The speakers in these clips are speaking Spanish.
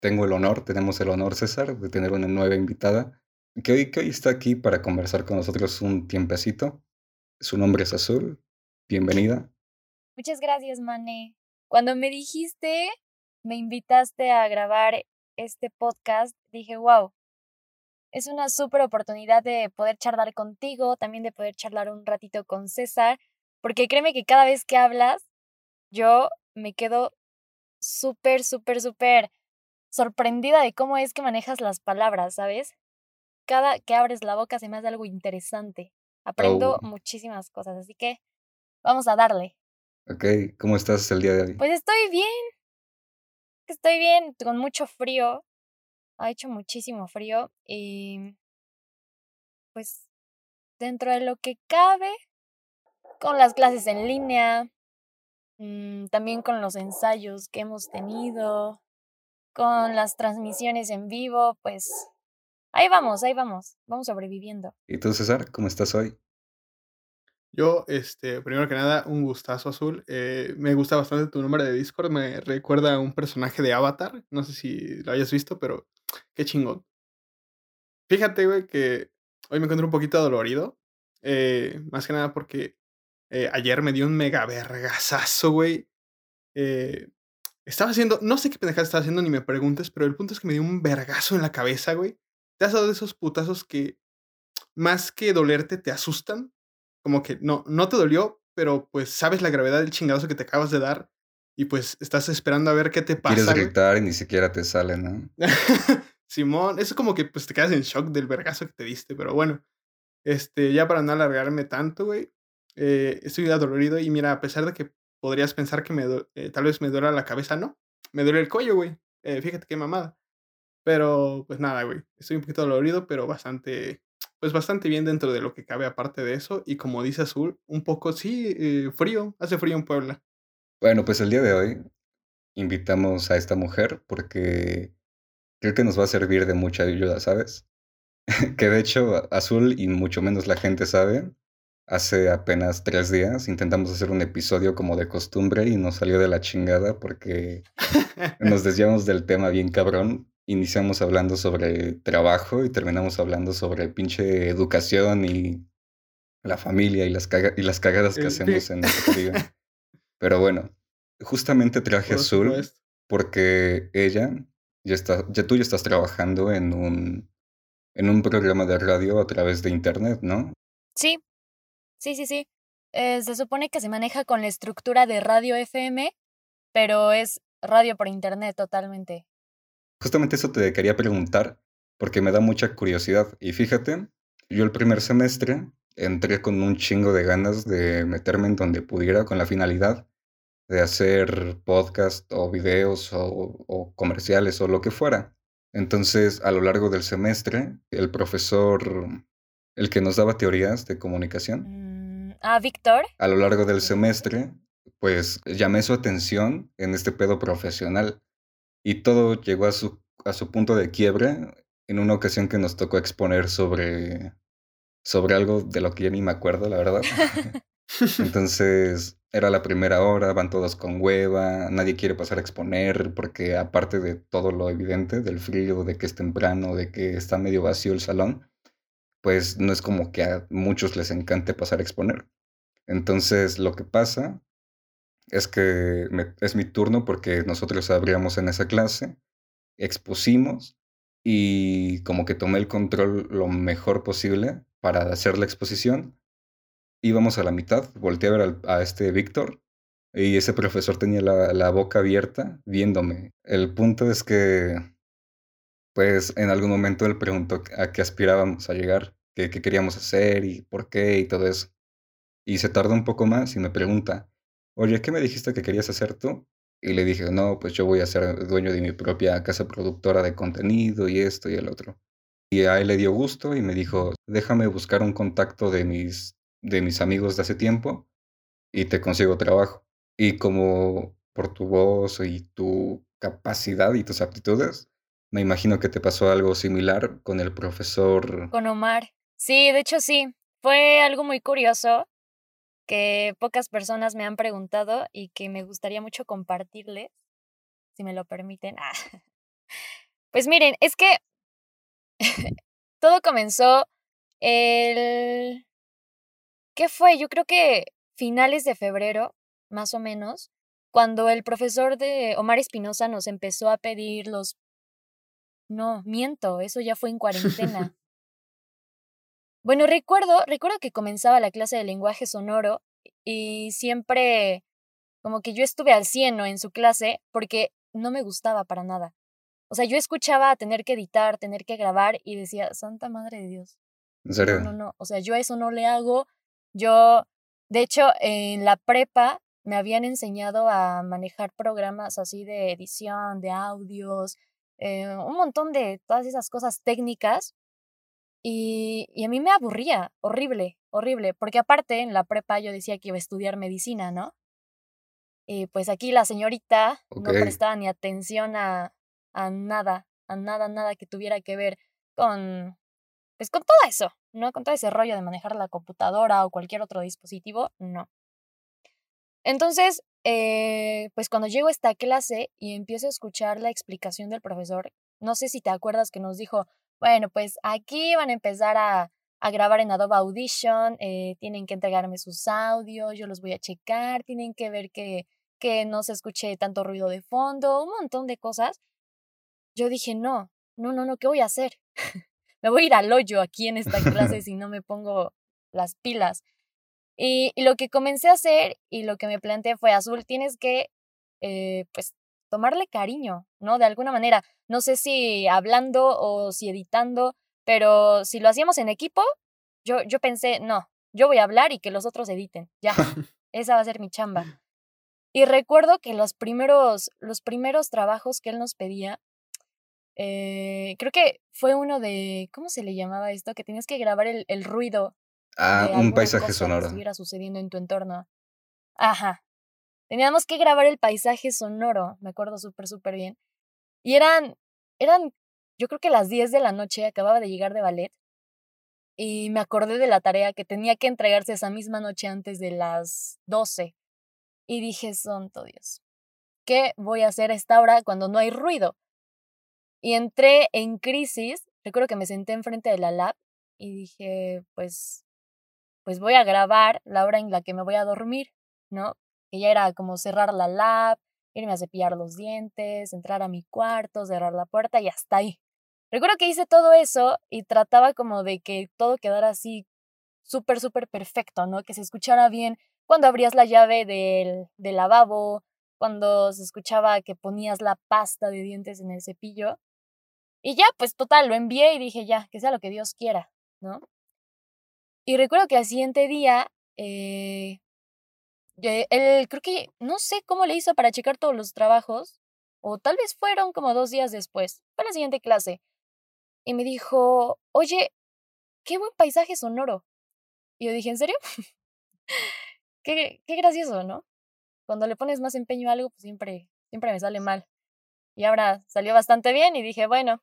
tengo el honor, tenemos el honor, César, de tener una nueva invitada que hoy, que hoy está aquí para conversar con nosotros un tiempecito. Su nombre es Azul. Bienvenida. Muchas gracias, Mane. Cuando me dijiste, me invitaste a grabar este podcast, dije, wow, es una súper oportunidad de poder charlar contigo, también de poder charlar un ratito con César, porque créeme que cada vez que hablas, yo me quedo súper, súper, súper sorprendida de cómo es que manejas las palabras, ¿sabes? Cada que abres la boca se me hace algo interesante. Aprendo Oh, muchísimas cosas, así que vamos a darle. ok, ¿cómo estás el día de hoy? Pues estoy bien, estoy bien, con mucho frío. Ha hecho muchísimo frío y pues dentro de lo que cabe, con las clases en línea, mm, también con los ensayos que hemos tenido, con las transmisiones en vivo, pues ahí vamos, ahí vamos, vamos sobreviviendo. ¿Y tú, César, cómo estás hoy? Yo, este, primero que nada, un gustazo azul. Eh, me gusta bastante tu número de Discord. Me recuerda a un personaje de Avatar. No sé si lo hayas visto, pero qué chingón. Fíjate, güey, que hoy me encuentro un poquito dolorido. eh, más que nada porque eh, ayer me dio un mega vergasazo, güey. Eh, estaba haciendo, no sé qué pendejada estaba haciendo, ni me preguntes, pero el punto es que me dio un vergazo en la cabeza, güey. ¿Te has dado de esos putazos que más que dolerte te asustan? Como que no, no te dolió, pero pues sabes la gravedad del chingadazo que te acabas de dar y pues estás esperando a ver qué te Quieres pasa, güey. gritar y ni siquiera te sale, ¿no? Simón, eso como que pues te quedas en shock del vergazo que te diste, pero bueno, este, ya para no alargarme tanto, güey, eh, estoy adolorido y mira, a pesar de que podrías pensar que me eh, tal vez me duela la cabeza, no, me duele el cuello, güey, eh, fíjate qué mamada, pero pues nada, güey, estoy un poquito dolorido, pero bastante, pues bastante bien dentro de lo que cabe aparte de eso y como dice Azul, un poco, sí, eh, frío, hace frío en Puebla. Bueno, pues el día de hoy invitamos a esta mujer porque creo que nos va a servir de mucha ayuda, ¿sabes? Que de hecho, Azul y mucho menos la gente sabe, hace apenas tres días intentamos hacer un episodio como de costumbre y nos salió de la chingada porque nos desviamos del tema bien cabrón. Iniciamos hablando sobre trabajo y terminamos hablando sobre pinche educación y la familia y las, caga- y las cagadas que hacemos en nuestra vida. Pero bueno, justamente traje Por Azul supuesto. porque ella ya está, ya tú ya estás trabajando en un, en un programa de radio a través de internet, ¿no? Sí, sí, sí, sí. Eh, se supone que se maneja con la estructura de radio FM, pero es radio por internet totalmente. Justamente eso te quería preguntar porque me da mucha curiosidad. Y fíjate, yo el primer semestre entré con un chingo de ganas de meterme en donde pudiera con la finalidad de hacer podcast o videos o, comerciales o lo que fuera. Entonces, a lo largo del semestre, el profesor, el que nos daba teorías de comunicación, ah, Víctor. a lo largo del semestre, pues llamé su atención en este pedo profesional y todo llegó a su, a su punto de quiebre en una ocasión que nos tocó exponer sobre, sobre algo de lo que ya ni me acuerdo, la verdad. Entonces era la primera hora, van todos con hueva, nadie quiere pasar a exponer porque aparte de todo lo evidente, del frío, de que es temprano, de que está medio vacío el salón, pues no es como que a muchos les encante pasar a exponer. Entonces lo que pasa es que es mi turno porque nosotros abríamos en esa clase, expusimos y como que tomé el control lo mejor posible para hacer la exposición íbamos a la mitad, volteé a ver al- a este Víctor y ese profesor tenía la, la boca abierta viéndome. El punto es que, pues, en algún momento él preguntó a qué aspirábamos a llegar, qué, queríamos hacer y por qué y todo eso. Y se tardó un poco más y me pregunta, oye, ¿qué me dijiste que querías hacer tú? Y le dije, no, pues yo voy a ser dueño de mi propia casa productora de contenido y esto y el otro. Y a él le dio gusto y me dijo, déjame buscar un contacto de mis, de mis amigos de hace tiempo y te consigo trabajo. Y como por tu voz y tu capacidad y tus aptitudes, me imagino que te pasó algo similar con el profesor. Con Omar. Sí, de hecho sí. Fue algo muy curioso que pocas personas me han preguntado y que me gustaría mucho compartirles, si me lo permiten. Ah. Pues miren, es que todo comenzó el... ¿Qué fue? Yo creo que finales de febrero, más o menos, cuando el profesor de Omar Espinosa nos empezó a pedir los... No, miento, eso ya fue en cuarentena. bueno, recuerdo, recuerdo que comenzaba la clase de lenguaje sonoro y siempre como que yo estuve al cieno en su clase porque no me gustaba para nada. O sea, yo escuchaba tener que editar, tener que grabar y decía, Santa Madre de Dios. ¿En serio? No, no, no. O sea, yo eso no le hago. Yo, de hecho, en la prepa me habían enseñado a manejar programas así de edición, de audios, eh, un montón de todas esas cosas técnicas. Y, y a mí me aburría, horrible, horrible, porque aparte en la prepa yo decía que iba a estudiar medicina, ¿no? Y pues aquí la señorita no prestaba ni atención a, a nada, a nada, nada que tuviera que ver con, pues con todo eso, ¿no? Con todo ese rollo de manejar la computadora o cualquier otro dispositivo, no. Entonces, eh, pues cuando llego a esta clase y empiezo a escuchar la explicación del profesor, no sé si te acuerdas que nos dijo, bueno, pues aquí van a empezar a, a grabar en Adobe Audition, eh, tienen que entregarme sus audios, yo los voy a checar, tienen que ver que, que no se escuche tanto ruido de fondo, un montón de cosas. Yo dije, no, no, no, no, ¿qué voy a hacer? me voy a ir al hoyo aquí en esta clase si no me pongo las pilas. Y, lo que comencé a hacer y lo que me planteé fue, Azul, tienes que, eh, pues, tomarle cariño, ¿no? De alguna manera. No sé si hablando o si editando, pero si lo hacíamos en equipo, yo, yo pensé, no, yo voy a hablar y que los otros editen. Ya, esa va a ser mi chamba. Y recuerdo que los primeros, los primeros trabajos que él nos pedía, eh, creo que fue uno de, ¿cómo se le llamaba esto? Que tenías que grabar el, el ruido Ah, un paisaje sonoro. Que estuviera sucediendo en tu entorno. Ajá. Teníamos que grabar el paisaje sonoro, me acuerdo súper, súper bien. Y eran, eran, yo creo que las 10 de la noche, acababa de llegar de ballet. Y me acordé de la tarea que tenía que entregarse esa misma noche antes de las 12. Y dije, santo Dios, ¿qué voy a hacer a esta hora cuando no hay ruido? Y entré en crisis, recuerdo que me senté enfrente de la lab y dije, pues pues voy a grabar la hora en la que me voy a dormir, ¿no? Que ya era como cerrar la lab, irme a cepillar los dientes, entrar a mi cuarto, cerrar la puerta y hasta ahí. Recuerdo que hice todo eso y trataba como de que todo quedara así súper, súper perfecto, ¿no? Que se escuchara bien cuando abrías la llave del, del lavabo, cuando se escuchaba que ponías la pasta de dientes en el cepillo. Y ya, pues total, lo envié y dije, ya, que sea lo que Dios quiera, ¿no? Y recuerdo que al siguiente día, eh, él creo que, no sé cómo le hizo para checar todos los trabajos, o tal vez fueron como dos días después, fue la siguiente clase, y me dijo, oye, qué buen paisaje sonoro. Y yo dije, ¿en serio? qué, qué gracioso, ¿no? Cuando le pones más empeño a algo, pues siempre, siempre me sale mal. Y ahora salió bastante bien y dije, bueno,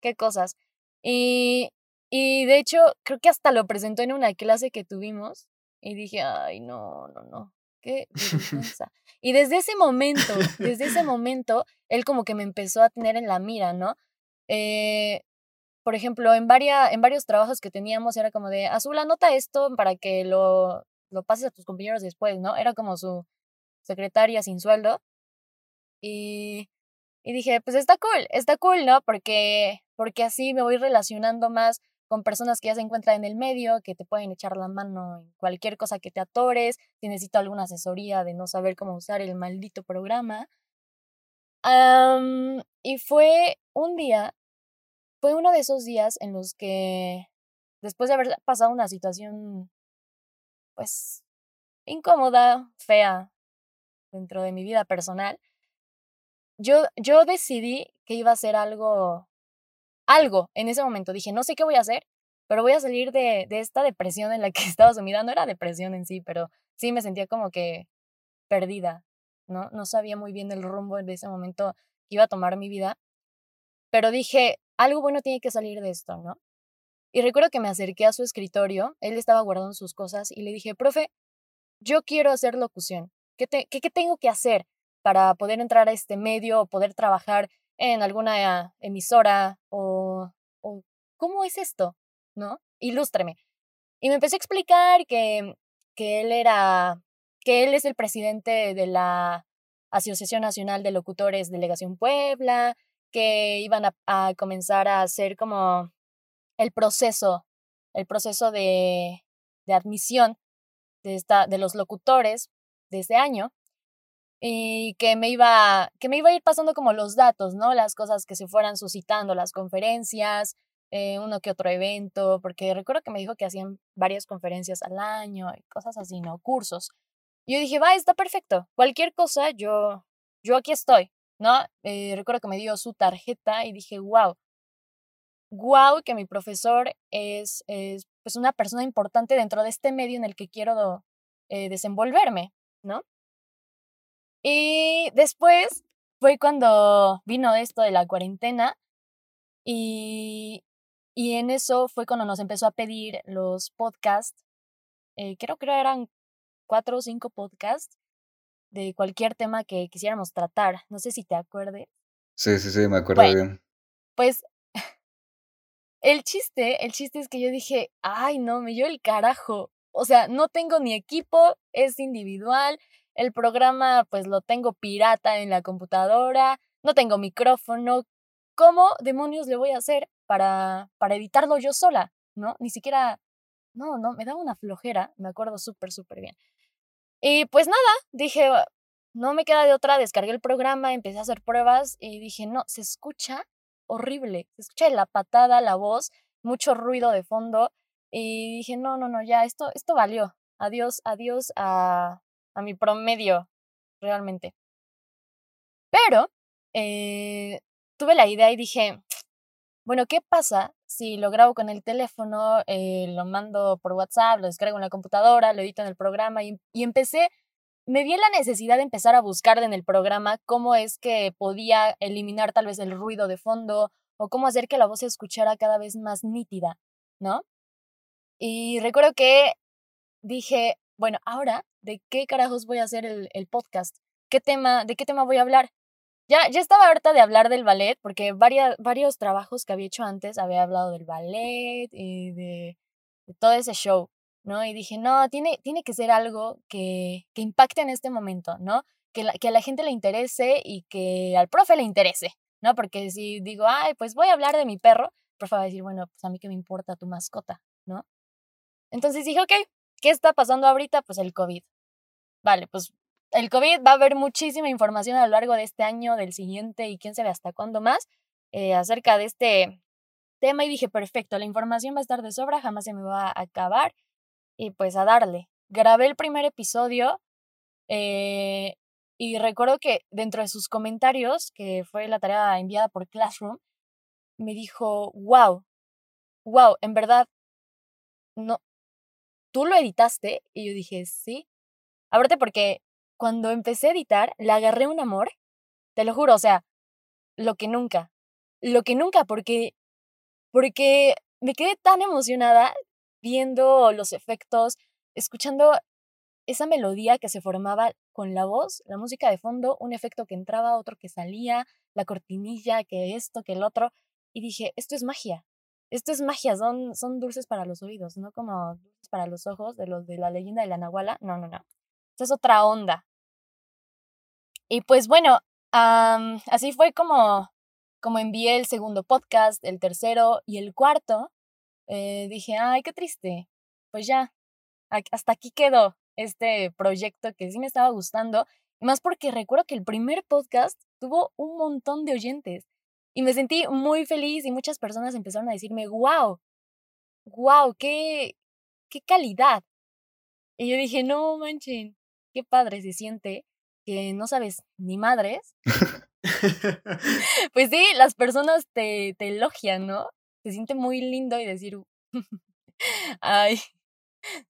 qué cosas. Y y de hecho, creo que hasta lo presentó en una clase que tuvimos y dije, ay, no, no, no, qué vergüenza. y desde ese momento, desde ese momento, él como que me empezó a tener en la mira, ¿no? Eh, por ejemplo, en, varia, en varios trabajos que teníamos era como de, Azul, anota esto para que lo, lo pases a tus compañeros después, ¿no? Era como su secretaria sin sueldo. Y, y dije, pues está cool, está cool, ¿no? Porque, porque así me voy relacionando más con personas que ya se encuentran en el medio, que te pueden echar la mano en cualquier cosa que te atores, si necesito alguna asesoría de no saber cómo usar el maldito programa. y fue un día, fue uno de esos días en los que, después de haber pasado una situación, pues, incómoda, fea, dentro de mi vida personal, yo, yo decidí que iba a hacer algo algo en ese momento. Dije, no sé qué voy a hacer, pero voy a salir de, de esta depresión en la que estaba sumida. No era depresión en sí, pero sí me sentía como que perdida, ¿no? No sabía muy bien el rumbo de ese momento que iba a tomar mi vida. Pero dije, algo bueno tiene que salir de esto, ¿no? Y recuerdo que me acerqué a su escritorio, él estaba guardando sus cosas y le dije, profe, yo quiero hacer locución. ¿Qué, qué, qué tengo que hacer para poder entrar a este medio o poder trabajar en alguna emisora o, o ¿cómo es esto? ¿No? Ilústreme. Y me empecé a explicar que, que él era, que él es el presidente de la Asociación Nacional de Locutores Delegación Puebla, que iban a, a comenzar a hacer como el proceso, el proceso de, de admisión de, esta, de los locutores de este año y que me iba que me iba a ir pasando como los datos, ¿no? Las cosas que se fueran suscitando, las conferencias, eh, uno que otro evento, porque recuerdo que me dijo que hacían varias conferencias al año y cosas así, ¿no? Cursos. Y yo dije, va, está perfecto. Cualquier cosa, yo, yo aquí estoy, ¿no? Eh, recuerdo que me dio su tarjeta y dije, wow, wow, que mi profesor es, es pues una persona importante dentro de este medio en el que quiero eh, desenvolverme, ¿no? Y después fue cuando vino esto de la cuarentena y, y en eso fue cuando nos empezó a pedir los podcasts, eh, creo que eran cuatro o cinco podcasts de cualquier tema que quisiéramos tratar. No sé si te acuerdes. Sí, sí, sí, me acuerdo bien. Pues el chiste, el chiste es que yo dije, ay, no, me dio el carajo. O sea, no tengo ni equipo, es individual, el programa pues lo tengo pirata en la computadora, no tengo micrófono. ¿Cómo demonios le voy a hacer para, para editarlo yo sola? ¿No? Ni siquiera, no, no, me daba una flojera, me acuerdo súper, súper bien. Y pues nada, dije, no me queda de otra, descargué el programa, empecé a hacer pruebas y dije, no, se escucha horrible, se escucha la patada, la voz, mucho ruido de fondo y dije, no, no, no, ya, esto, esto valió. Adiós, adiós a, a mi promedio, realmente. Pero eh, tuve la idea y dije, bueno, ¿qué pasa si lo grabo con el teléfono, eh, lo mando por WhatsApp, lo descargo en la computadora, lo edito en el programa y, y empecé, me vi la necesidad de empezar a buscar en el programa cómo es que podía eliminar tal vez el ruido de fondo o cómo hacer que la voz se escuchara cada vez más nítida, ¿no? Y recuerdo que dije, bueno, ahora, ¿de qué carajos voy a hacer el, el podcast? ¿Qué tema, ¿De qué tema voy a hablar? Ya, ya estaba harta de hablar del ballet, porque varias, varios trabajos que había hecho antes había hablado del ballet y de, de todo ese show, ¿no? Y dije, no, tiene, tiene que ser algo que, que impacte en este momento, ¿no? Que, la, que a la gente le interese y que al profe le interese, ¿no? Porque si digo, ay, pues voy a hablar de mi perro, el profe va a decir, bueno, pues a mí que me importa tu mascota, ¿no? Entonces dije, ok, ¿Qué está pasando ahorita? Pues el COVID. Vale, pues el COVID va a haber muchísima información a lo largo de este año, del siguiente y quién sabe hasta cuándo más eh, acerca de este tema y dije, perfecto, la información va a estar de sobra, jamás se me va a acabar y pues a darle. Grabé el primer episodio eh, y recuerdo que dentro de sus comentarios, que fue la tarea enviada por Classroom, me dijo, wow, wow, en verdad, no, ¿tú lo editaste? Y yo dije, sí. Aparte porque cuando empecé a editar, le agarré un amor, te lo juro, o sea, lo que nunca, lo que nunca, porque, porque me quedé tan emocionada viendo los efectos, escuchando esa melodía que se formaba con la voz, la música de fondo, un efecto que entraba, otro que salía, la cortinilla, que esto, que el otro, y dije, esto es magia, esto es magia, son, son dulces para los oídos, no como dulces para los ojos de los de la leyenda de la Nahuala. No, no, no. Esta es otra onda. Y pues bueno, así fue como, como envié el segundo podcast, el tercero y el cuarto. Eh, dije, ay, qué triste. Pues ya, hasta aquí quedó este proyecto que sí me estaba gustando. Más porque recuerdo que el primer podcast tuvo un montón de oyentes. Y me sentí muy feliz y muchas personas empezaron a decirme, wow, wow, qué, qué calidad. Y yo dije, no manchen, qué padre se siente que no sabes ni madres. pues sí, las personas te, te elogian, ¿no? Se siente muy lindo y decir, ay,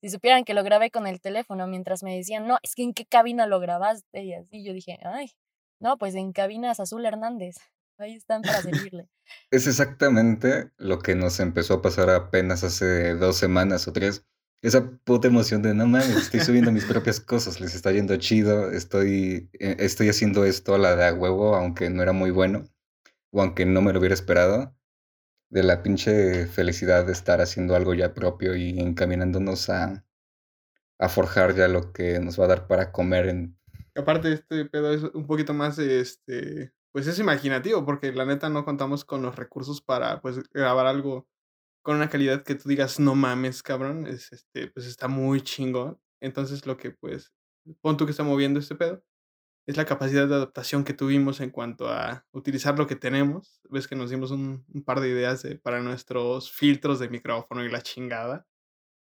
si supieran que lo grabé con el teléfono mientras me decían, no, es que en qué cabina lo grabaste y así, yo dije, ay, no, pues en cabinas Azul Hernández. Ahí están para servirle. Es exactamente lo que nos empezó a pasar apenas hace dos semanas o tres. Esa puta emoción de no mames, estoy subiendo mis propias cosas, les está yendo chido, estoy, eh, estoy haciendo esto a la de a huevo, aunque no era muy bueno. o aunque no me lo hubiera esperado, de la pinche felicidad de estar haciendo algo ya propio y encaminándonos a, a forjar ya lo que nos va a dar para comer en... Aparte, este pedo es un poquito más, este, pues es imaginativo, porque la neta no contamos con los recursos para, pues, grabar algo con una calidad que tú digas, no mames, cabrón, es, este, pues está muy chingón. Entonces, lo que, pues, pon tú que está moviendo este pedo, es la capacidad de adaptación que tuvimos en cuanto a utilizar lo que tenemos. Ves que nos dimos un, un par de ideas de, para nuestros filtros de micrófono y la chingada.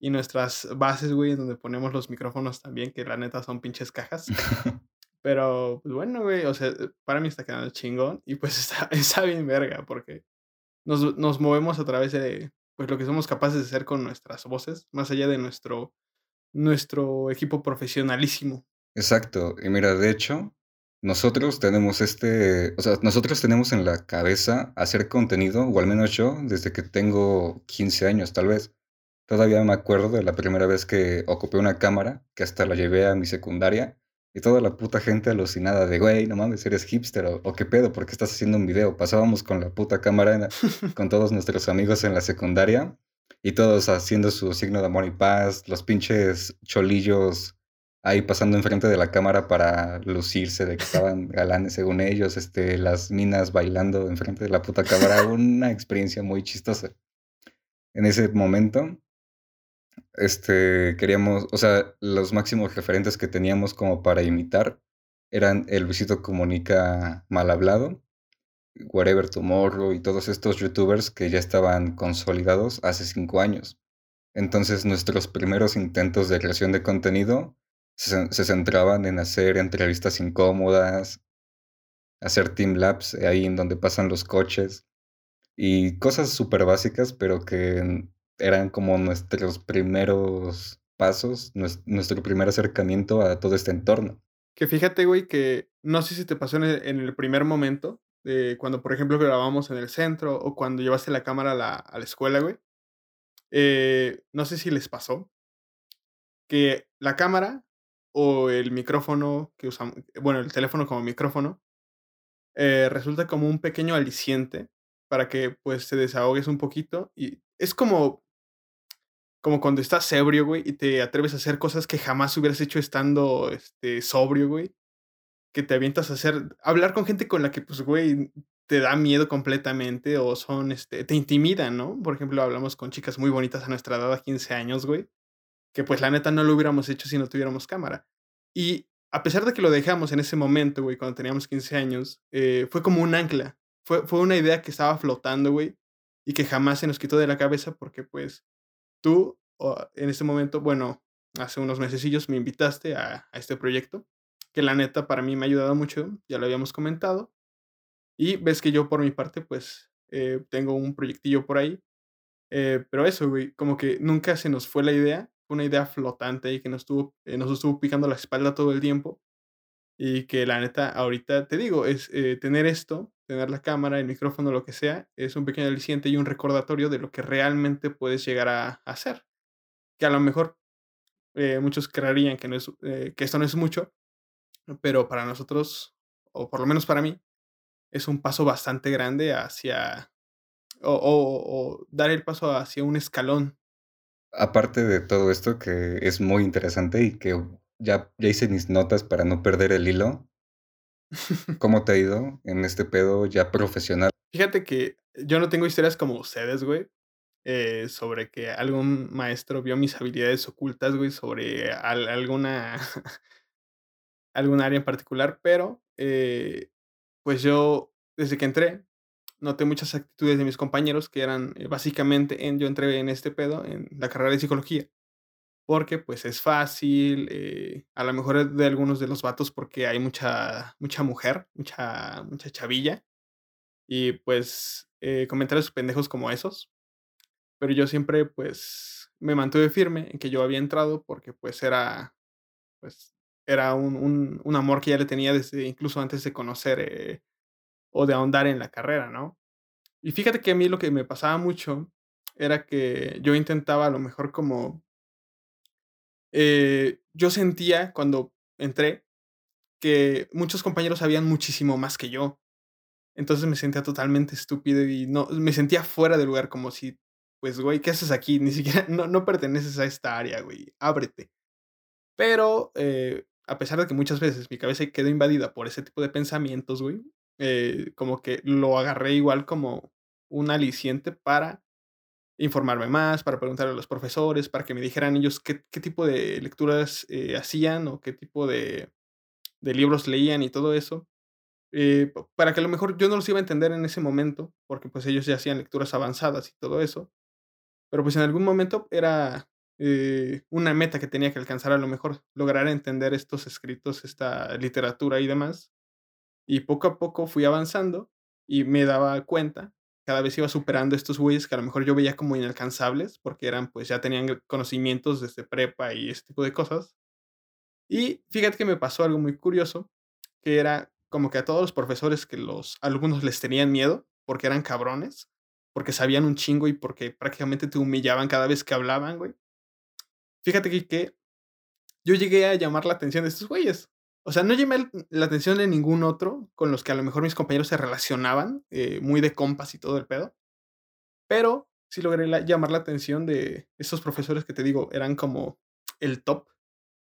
Y nuestras bases, güey, en donde ponemos los micrófonos también, que la neta son pinches cajas. Pero, pues bueno, güey, o sea, para mí está quedando chingón y pues está, está bien verga porque nos, nos movemos a través de pues lo que somos capaces de hacer con nuestras voces, más allá de nuestro, nuestro equipo profesionalísimo. Exacto. Y mira, de hecho, nosotros tenemos este, o sea, nosotros tenemos en la cabeza hacer contenido, o al menos yo, desde que tengo 15 años tal vez. Todavía me acuerdo de la primera vez que ocupé una cámara, que hasta la llevé a mi secundaria, y toda la puta gente alucinada de, güey, no mames, eres hipster, o, o qué pedo, ¿por qué estás haciendo un video? Pasábamos con la puta cámara en con todos nuestros amigos en la secundaria, y todos haciendo su signo de amor y paz, los pinches cholillos ahí pasando enfrente de la cámara para lucirse de que estaban galanes según ellos, este, las minas bailando enfrente de la puta cámara, una experiencia muy chistosa. En ese momento, este, queríamos, o sea, los máximos referentes que teníamos como para imitar eran el Luisito Comunica mal hablado, Whatever Tomorrow y todos estos youtubers que ya estaban consolidados hace cinco años. Entonces nuestros primeros intentos de creación de contenido se, se centraban en hacer entrevistas incómodas, hacer team labs ahí en donde pasan los coches y cosas súper básicas, pero que eran como nuestros primeros pasos, nues- nuestro primer acercamiento a todo este entorno. Que fíjate, güey, que no sé si te pasó en el, primer momento, de cuando, por ejemplo, grabamos en el centro o cuando llevaste la cámara a la, a la escuela, güey. eh, no sé si les pasó que la cámara o el micrófono que usamos, bueno, el teléfono como micrófono, eh, resulta como un pequeño aliciente para que pues te desahogues un poquito y es como como cuando estás ebrio, güey, y te atreves a hacer cosas que jamás hubieras hecho estando, este, sobrio, güey, que te avientas a hacer hablar con gente con la que, pues, güey, te da miedo completamente o son, este, te intimidan, ¿no? Por ejemplo, hablamos con chicas muy bonitas a nuestra edad, a 15 años, güey, que, pues, la neta no lo hubiéramos hecho si no tuviéramos cámara. Y a pesar de que lo dejamos en ese momento, güey, cuando teníamos 15 años, eh, fue como un ancla. Fue fue una idea que estaba flotando, güey, y que jamás se nos quitó de la cabeza porque, pues, tú, en este momento, bueno, hace unos mesecillos me invitaste a, a este proyecto, que la neta para mí me ha ayudado mucho, ya lo habíamos comentado, y ves que yo por mi parte, pues, eh, tengo un proyectillo por ahí, eh, pero eso, güey, como que nunca se nos fue la idea, fue una idea flotante y que nos estuvo, eh, nos estuvo picando la espalda todo el tiempo, y que la neta, ahorita te digo, es eh, tener esto, tener la cámara, el micrófono, lo que sea, es un pequeño aliciente y un recordatorio de lo que realmente puedes llegar a hacer que a lo mejor eh, muchos creerían que, no es, eh, que esto no es mucho, pero para nosotros, o por lo menos para mí, es un paso bastante grande hacia, o dar el paso hacia un escalón. Aparte de todo esto que es muy interesante y que ya, ya hice mis notas para no perder el hilo, ¿cómo te ha ido en este pedo ya profesional? Fíjate que yo no tengo historias como ustedes, güey, eh, sobre que algún maestro vio mis habilidades ocultas, güey, sobre al- alguna, algún área en particular, pero eh, pues yo, desde que entré, noté muchas actitudes de mis compañeros que eran eh, básicamente en, yo entré en este pedo, en la carrera de psicología, porque pues es fácil, eh, a lo mejor de algunos de los vatos porque hay mucha, mucha mujer, mucha, mucha chavilla, y pues eh, comentarios pendejos como esos, pero yo siempre pues me mantuve firme en que yo había entrado porque pues era, pues era un, un, un amor que ya le tenía desde incluso antes de conocer eh, o de ahondar en la carrera, ¿no? Y fíjate que a mí lo que me pasaba mucho era que yo intentaba a lo mejor como, eh, yo sentía cuando entré que muchos compañeros sabían muchísimo más que yo. Entonces me sentía totalmente estúpido y no, me sentía fuera de lugar, como si, pues, güey, ¿qué haces aquí? Ni siquiera, no, no perteneces a esta área, güey, ábrete. Pero, eh, a pesar de que muchas veces mi cabeza quedó invadida por ese tipo de pensamientos, güey, eh, como que lo agarré igual como un aliciente para informarme más, para preguntarle a los profesores, para que me dijeran ellos qué, qué tipo de lecturas eh, hacían o qué tipo de, de libros leían y todo eso. Eh, para que a lo mejor yo no los iba a entender en ese momento, porque pues ellos ya hacían lecturas avanzadas y todo eso, pero pues en algún momento era eh, una meta que tenía que alcanzar a lo mejor, lograr entender estos escritos, esta literatura y demás. Y poco a poco fui avanzando y me daba cuenta, cada vez iba superando estos güeyes que a lo mejor yo veía como inalcanzables, porque eran pues ya tenían conocimientos desde prepa y ese tipo de cosas. Y fíjate que me pasó algo muy curioso, que era como que a todos los profesores que los alumnos les tenían miedo, porque eran cabrones, porque sabían un chingo y porque prácticamente te humillaban cada vez que hablaban, güey. Fíjate que, que yo llegué a llamar la atención de estos güeyes. O sea, no llamé la atención de ningún otro con los que a lo mejor mis compañeros se relacionaban, eh, muy de compas y todo el pedo. Pero sí logré llamar la atención de esos profesores que te digo, eran como el top.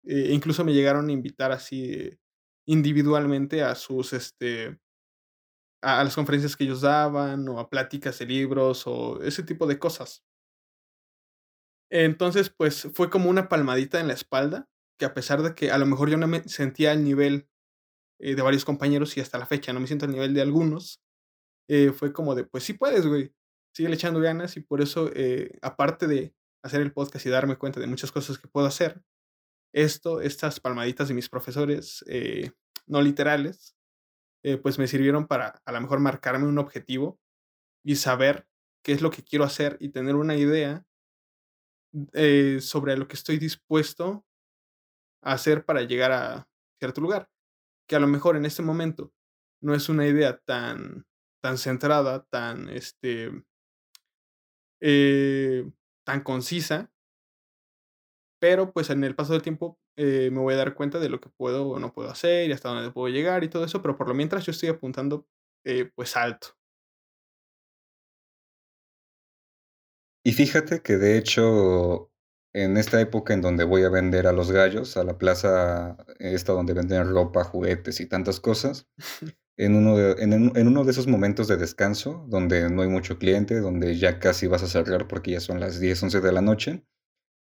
Eh, incluso me llegaron a invitar así individualmente a sus, este, a, las conferencias que ellos daban o a pláticas de libros o ese tipo de cosas. Entonces, pues fue como una palmadita en la espalda, que a pesar de que a lo mejor yo no me sentía al nivel eh, de varios compañeros y hasta la fecha no me siento al nivel de algunos, eh, fue como de, pues sí puedes, güey, sigue echando ganas y por eso, eh, aparte de hacer el podcast y darme cuenta de muchas cosas que puedo hacer, esto, estas palmaditas de mis profesores no literales, pues me sirvieron para a lo mejor marcarme un objetivo y saber qué es lo que quiero hacer y tener una idea eh, sobre lo que estoy dispuesto hacer para llegar a cierto lugar. Que a lo mejor en este momento no es una idea tan, tan centrada, tan, este, tan concisa, pero pues en el paso del tiempo eh, me voy a dar cuenta de lo que puedo o no puedo hacer y hasta dónde puedo llegar y todo eso, pero por lo mientras yo estoy apuntando eh, pues alto. Y fíjate que de hecho, en esta época en donde voy a vender a los gallos, a la plaza esta donde venden ropa, juguetes y tantas cosas, en uno de, en, en uno de esos momentos de descanso, donde no hay mucho cliente, donde ya casi vas a cerrar porque ya son las 10, 11 de la noche,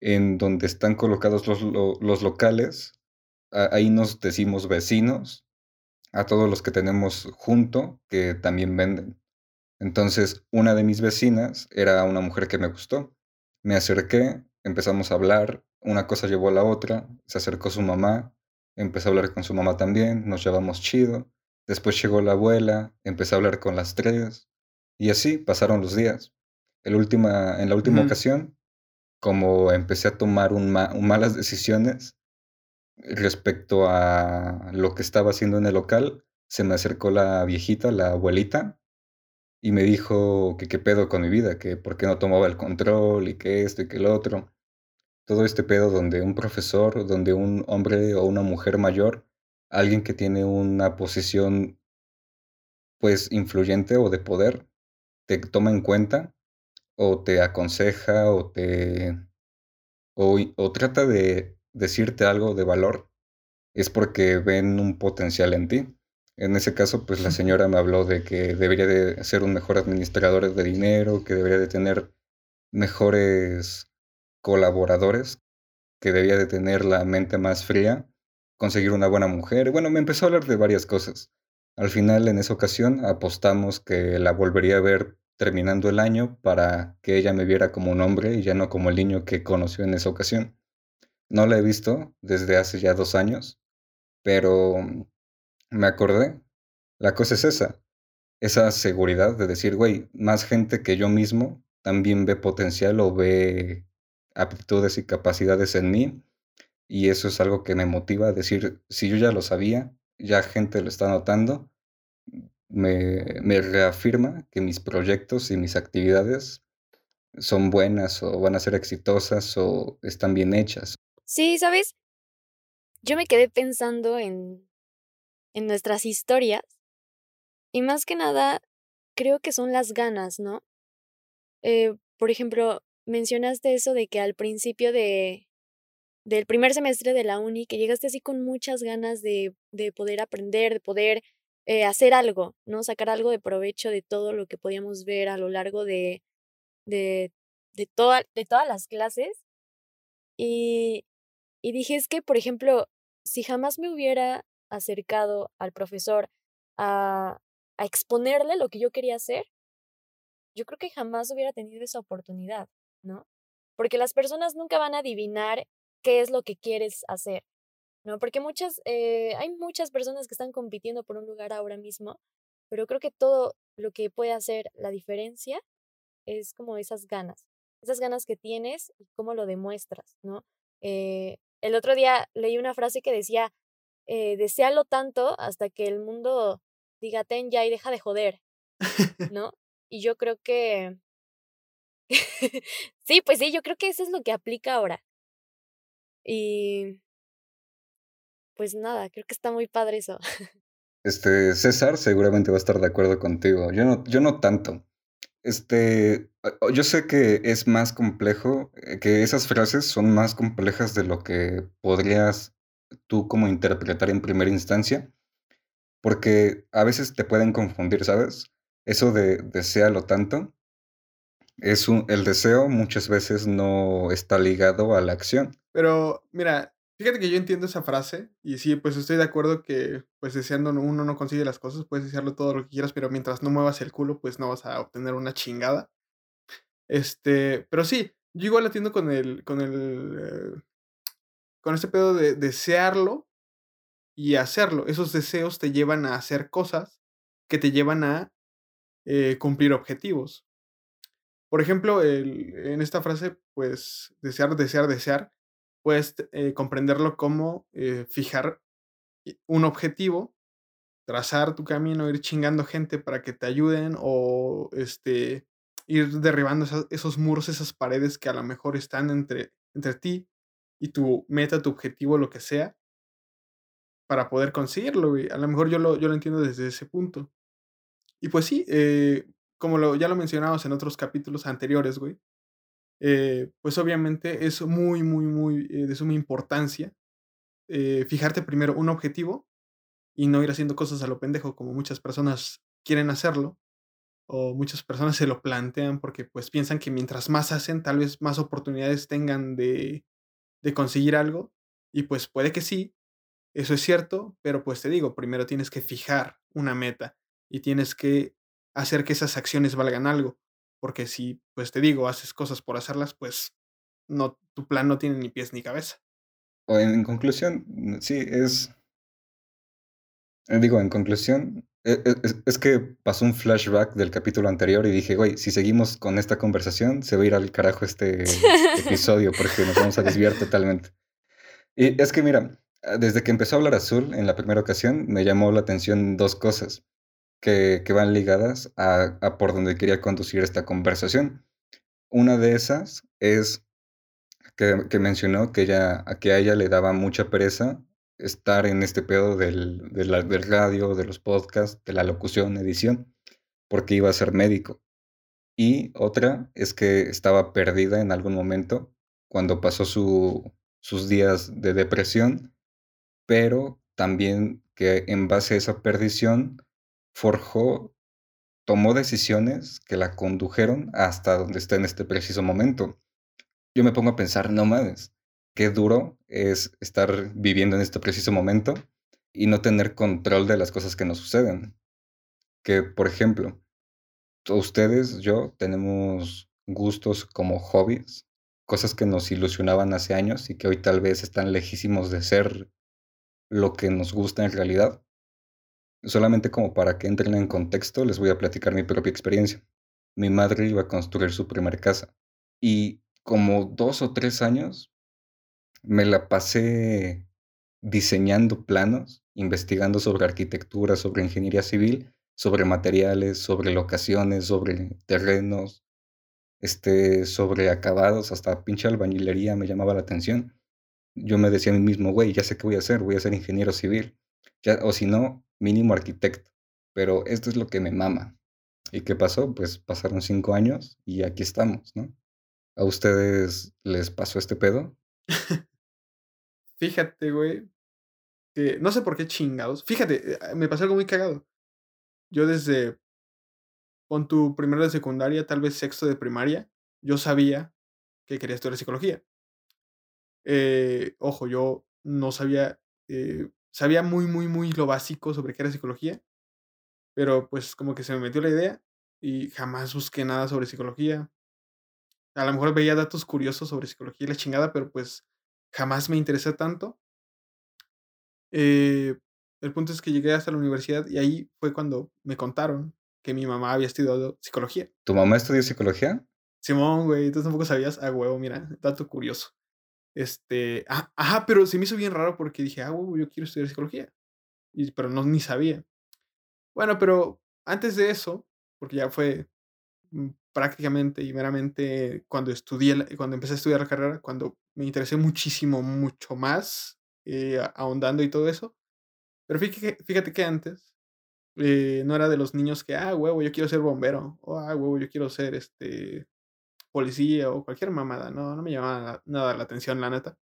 en donde están colocados los, los locales. ahí nos decimos vecinos a todos los que tenemos junto que también venden. Entonces, una de mis vecinas era una mujer que me gustó. Me acerqué, empezamos a hablar, una cosa llevó a la otra, se acercó su mamá, empecé a hablar con su mamá también, nos llevamos chido. Después llegó la abuela, empecé a hablar con las tres, y así pasaron los días. El última, en la última ocasión como empecé a tomar un malas decisiones respecto a lo que estaba haciendo en el local, se me acercó la viejita, la abuelita, y me dijo que qué pedo con mi vida, que por qué no tomaba el control y que esto y que el otro. Todo este pedo donde un profesor, donde un hombre o una mujer mayor, alguien que tiene una posición pues influyente o de poder, te toma en cuenta o te aconseja o te o, o trata de decirte algo de valor, es porque ven un potencial en ti. En ese caso, pues la señora me habló de que debería de ser un mejor administrador de dinero, que debería de tener mejores colaboradores, que debía de tener la mente más fría, conseguir una buena mujer. Bueno, me empezó a hablar de varias cosas. Al final, en esa ocasión, apostamos que la volvería a ver terminando el año para que ella me viera como un hombre y ya no como el niño que conoció en esa ocasión. No la he visto desde hace ya dos años, pero me acordé. La cosa es esa, esa seguridad de decir, güey, más gente que yo mismo también ve potencial o ve aptitudes y capacidades en mí. Y eso es algo que me motiva a decir, si yo ya lo sabía, ya gente lo está notando, me, reafirma que mis proyectos y mis actividades son buenas o van a ser exitosas o están bien hechas. Sí, ¿sabes? Yo me quedé pensando en, en nuestras historias Y más que nada, creo que son las ganas, ¿no? Eh, por ejemplo, mencionaste eso de que al principio de, del primer semestre de la uni, que llegaste así con muchas ganas de, de poder aprender, de poder eh, hacer algo, ¿no? Sacar algo de provecho de todo lo que podíamos ver a lo largo de, de, de, toda, de todas las clases. Y, y dije, es que, por ejemplo, si jamás me hubiera acercado al profesor a, a exponerle lo que yo quería hacer, yo creo que jamás hubiera tenido esa oportunidad, ¿no? Porque las personas nunca van a adivinar qué es lo que quieres hacer, ¿no? Porque muchas, eh, hay muchas personas que están compitiendo por un lugar ahora mismo, pero creo que todo lo que puede hacer la diferencia es como esas ganas, esas ganas que tienes y cómo lo demuestras, ¿no? Eh, el otro día leí una frase que decía, eh, desealo tanto hasta que el mundo diga, ten ya y deja de joder, ¿no? Y yo creo que... sí, pues sí, yo creo que eso es lo que aplica ahora. Y... Pues nada, creo que está muy padre eso. Este, César seguramente va a estar de acuerdo contigo. Yo no, yo no tanto. Este, yo sé que es más complejo, eh, que esas frases son más complejas de lo que podrías tú como interpretar en primera instancia, porque a veces te pueden confundir, ¿sabes? Eso de desealo tanto, es un, el deseo muchas veces no está ligado a la acción. Pero mira, fíjate que yo entiendo esa frase y sí, pues estoy de acuerdo que pues deseando uno no consigue las cosas, puedes desearlo todo lo que quieras, pero mientras no muevas el culo, pues no vas a obtener una chingada. Este, pero sí, yo igual atiendo con el, con el, eh, con este pedo de desearlo y hacerlo. Esos deseos te llevan a hacer cosas que te llevan a eh, cumplir objetivos. Por ejemplo, el, en esta frase, pues, desear, desear, desear, puedes eh, comprenderlo como eh, fijar un objetivo, trazar tu camino, ir chingando gente para que te ayuden o este, ir derribando esos muros, esas paredes que a lo mejor están entre, entre ti y tu meta, tu objetivo, lo que sea, para poder conseguirlo, A lo mejor yo lo, yo lo entiendo desde ese punto. Y pues sí, eh, como lo, ya lo mencionamos en otros capítulos anteriores, güey, eh, pues obviamente es muy, muy, muy eh, de suma importancia fijarte primero un objetivo y no ir haciendo cosas a lo pendejo como muchas personas quieren hacerlo o muchas personas se lo plantean porque pues piensan que mientras más hacen tal vez más oportunidades tengan de, de conseguir algo y pues puede que sí, eso es cierto, pero pues te digo, primero tienes que fijar una meta y tienes que hacer que esas acciones valgan algo. Porque si, pues te digo, haces cosas por hacerlas, pues no, tu plan no tiene ni pies ni cabeza. O en, conclusión, mm, sí, es. Eh, digo, en conclusión, e, e, es, que pasó un flashback del capítulo anterior y dije, güey, si seguimos con esta conversación, se va a ir al carajo este episodio porque nos vamos a desviar totalmente. Y es que mira, desde que empezó a hablar Azul en la primera ocasión, me llamó la atención dos cosas que, van ligadas a, por donde quería conducir esta conversación. Una de esas es que, mencionó que, ella, a que a ella le daba mucha pereza estar en este pedo del, del radio, de los podcasts, de la locución, edición, porque iba a ser médico. Y otra es que estaba perdida en algún momento cuando pasó su, sus días de depresión, pero también que en base a esa perdición forjó, tomó decisiones que la condujeron hasta donde está en este preciso momento. Yo me pongo a pensar, no mames, qué duro es estar viviendo en este preciso momento y no tener control de las cosas que nos suceden. Que, por ejemplo, ustedes, yo, tenemos gustos como hobbies, cosas que nos ilusionaban hace años y que hoy tal vez están lejísimos de ser lo que nos gusta en realidad. Solamente como para que entren en contexto, les voy a platicar mi propia experiencia. Mi madre iba a construir su primera casa y como dos o tres años me la pasé diseñando planos, investigando sobre arquitectura, sobre ingeniería civil, sobre materiales, sobre locaciones, sobre terrenos, este, sobre acabados, hasta pinche albañilería me llamaba la atención. Yo me decía a mí mismo, güey, ya sé qué voy a hacer, voy a ser ingeniero civil. Ya, o si no, mínimo arquitecto. pero esto es lo que me mama. ¿Y qué pasó? Pues pasaron cinco años y aquí estamos, ¿no? ¿A ustedes les pasó este pedo? Fíjate, güey, que no sé por qué chingados. Fíjate, eh, me pasó algo muy cagado. Yo desde, con tu primero de secundaria, tal vez sexto de primaria, yo sabía que quería estudiar psicología. Eh, ojo, yo no sabía, eh, sabía muy, muy, muy lo básico sobre qué era psicología, pero pues como que se me metió la idea y jamás busqué nada sobre psicología. A lo mejor veía datos curiosos sobre psicología y la chingada, pero pues jamás me interesé tanto. Eh, el punto es que llegué hasta la universidad y ahí fue cuando me contaron que mi mamá había estudiado psicología. ¿Tu mamá estudió psicología? Simón, güey, tú tampoco sabías, ah, huevo, mira, dato curioso. Este, ah, ajá, pero se me hizo bien raro porque dije, ah, huevo, yo quiero estudiar psicología. Y, pero no, ni sabía. Bueno, pero antes de eso, porque ya fue mm, prácticamente y meramente cuando estudié, cuando empecé a estudiar la carrera, cuando me interesé muchísimo, mucho más, eh, ahondando y todo eso. Pero fíjate, fíjate que antes eh, no era de los niños que, ah, huevo, yo quiero ser bombero, o ah, huevo, yo quiero ser este policía o cualquier mamada, no, no me llamaba nada la atención, la neta.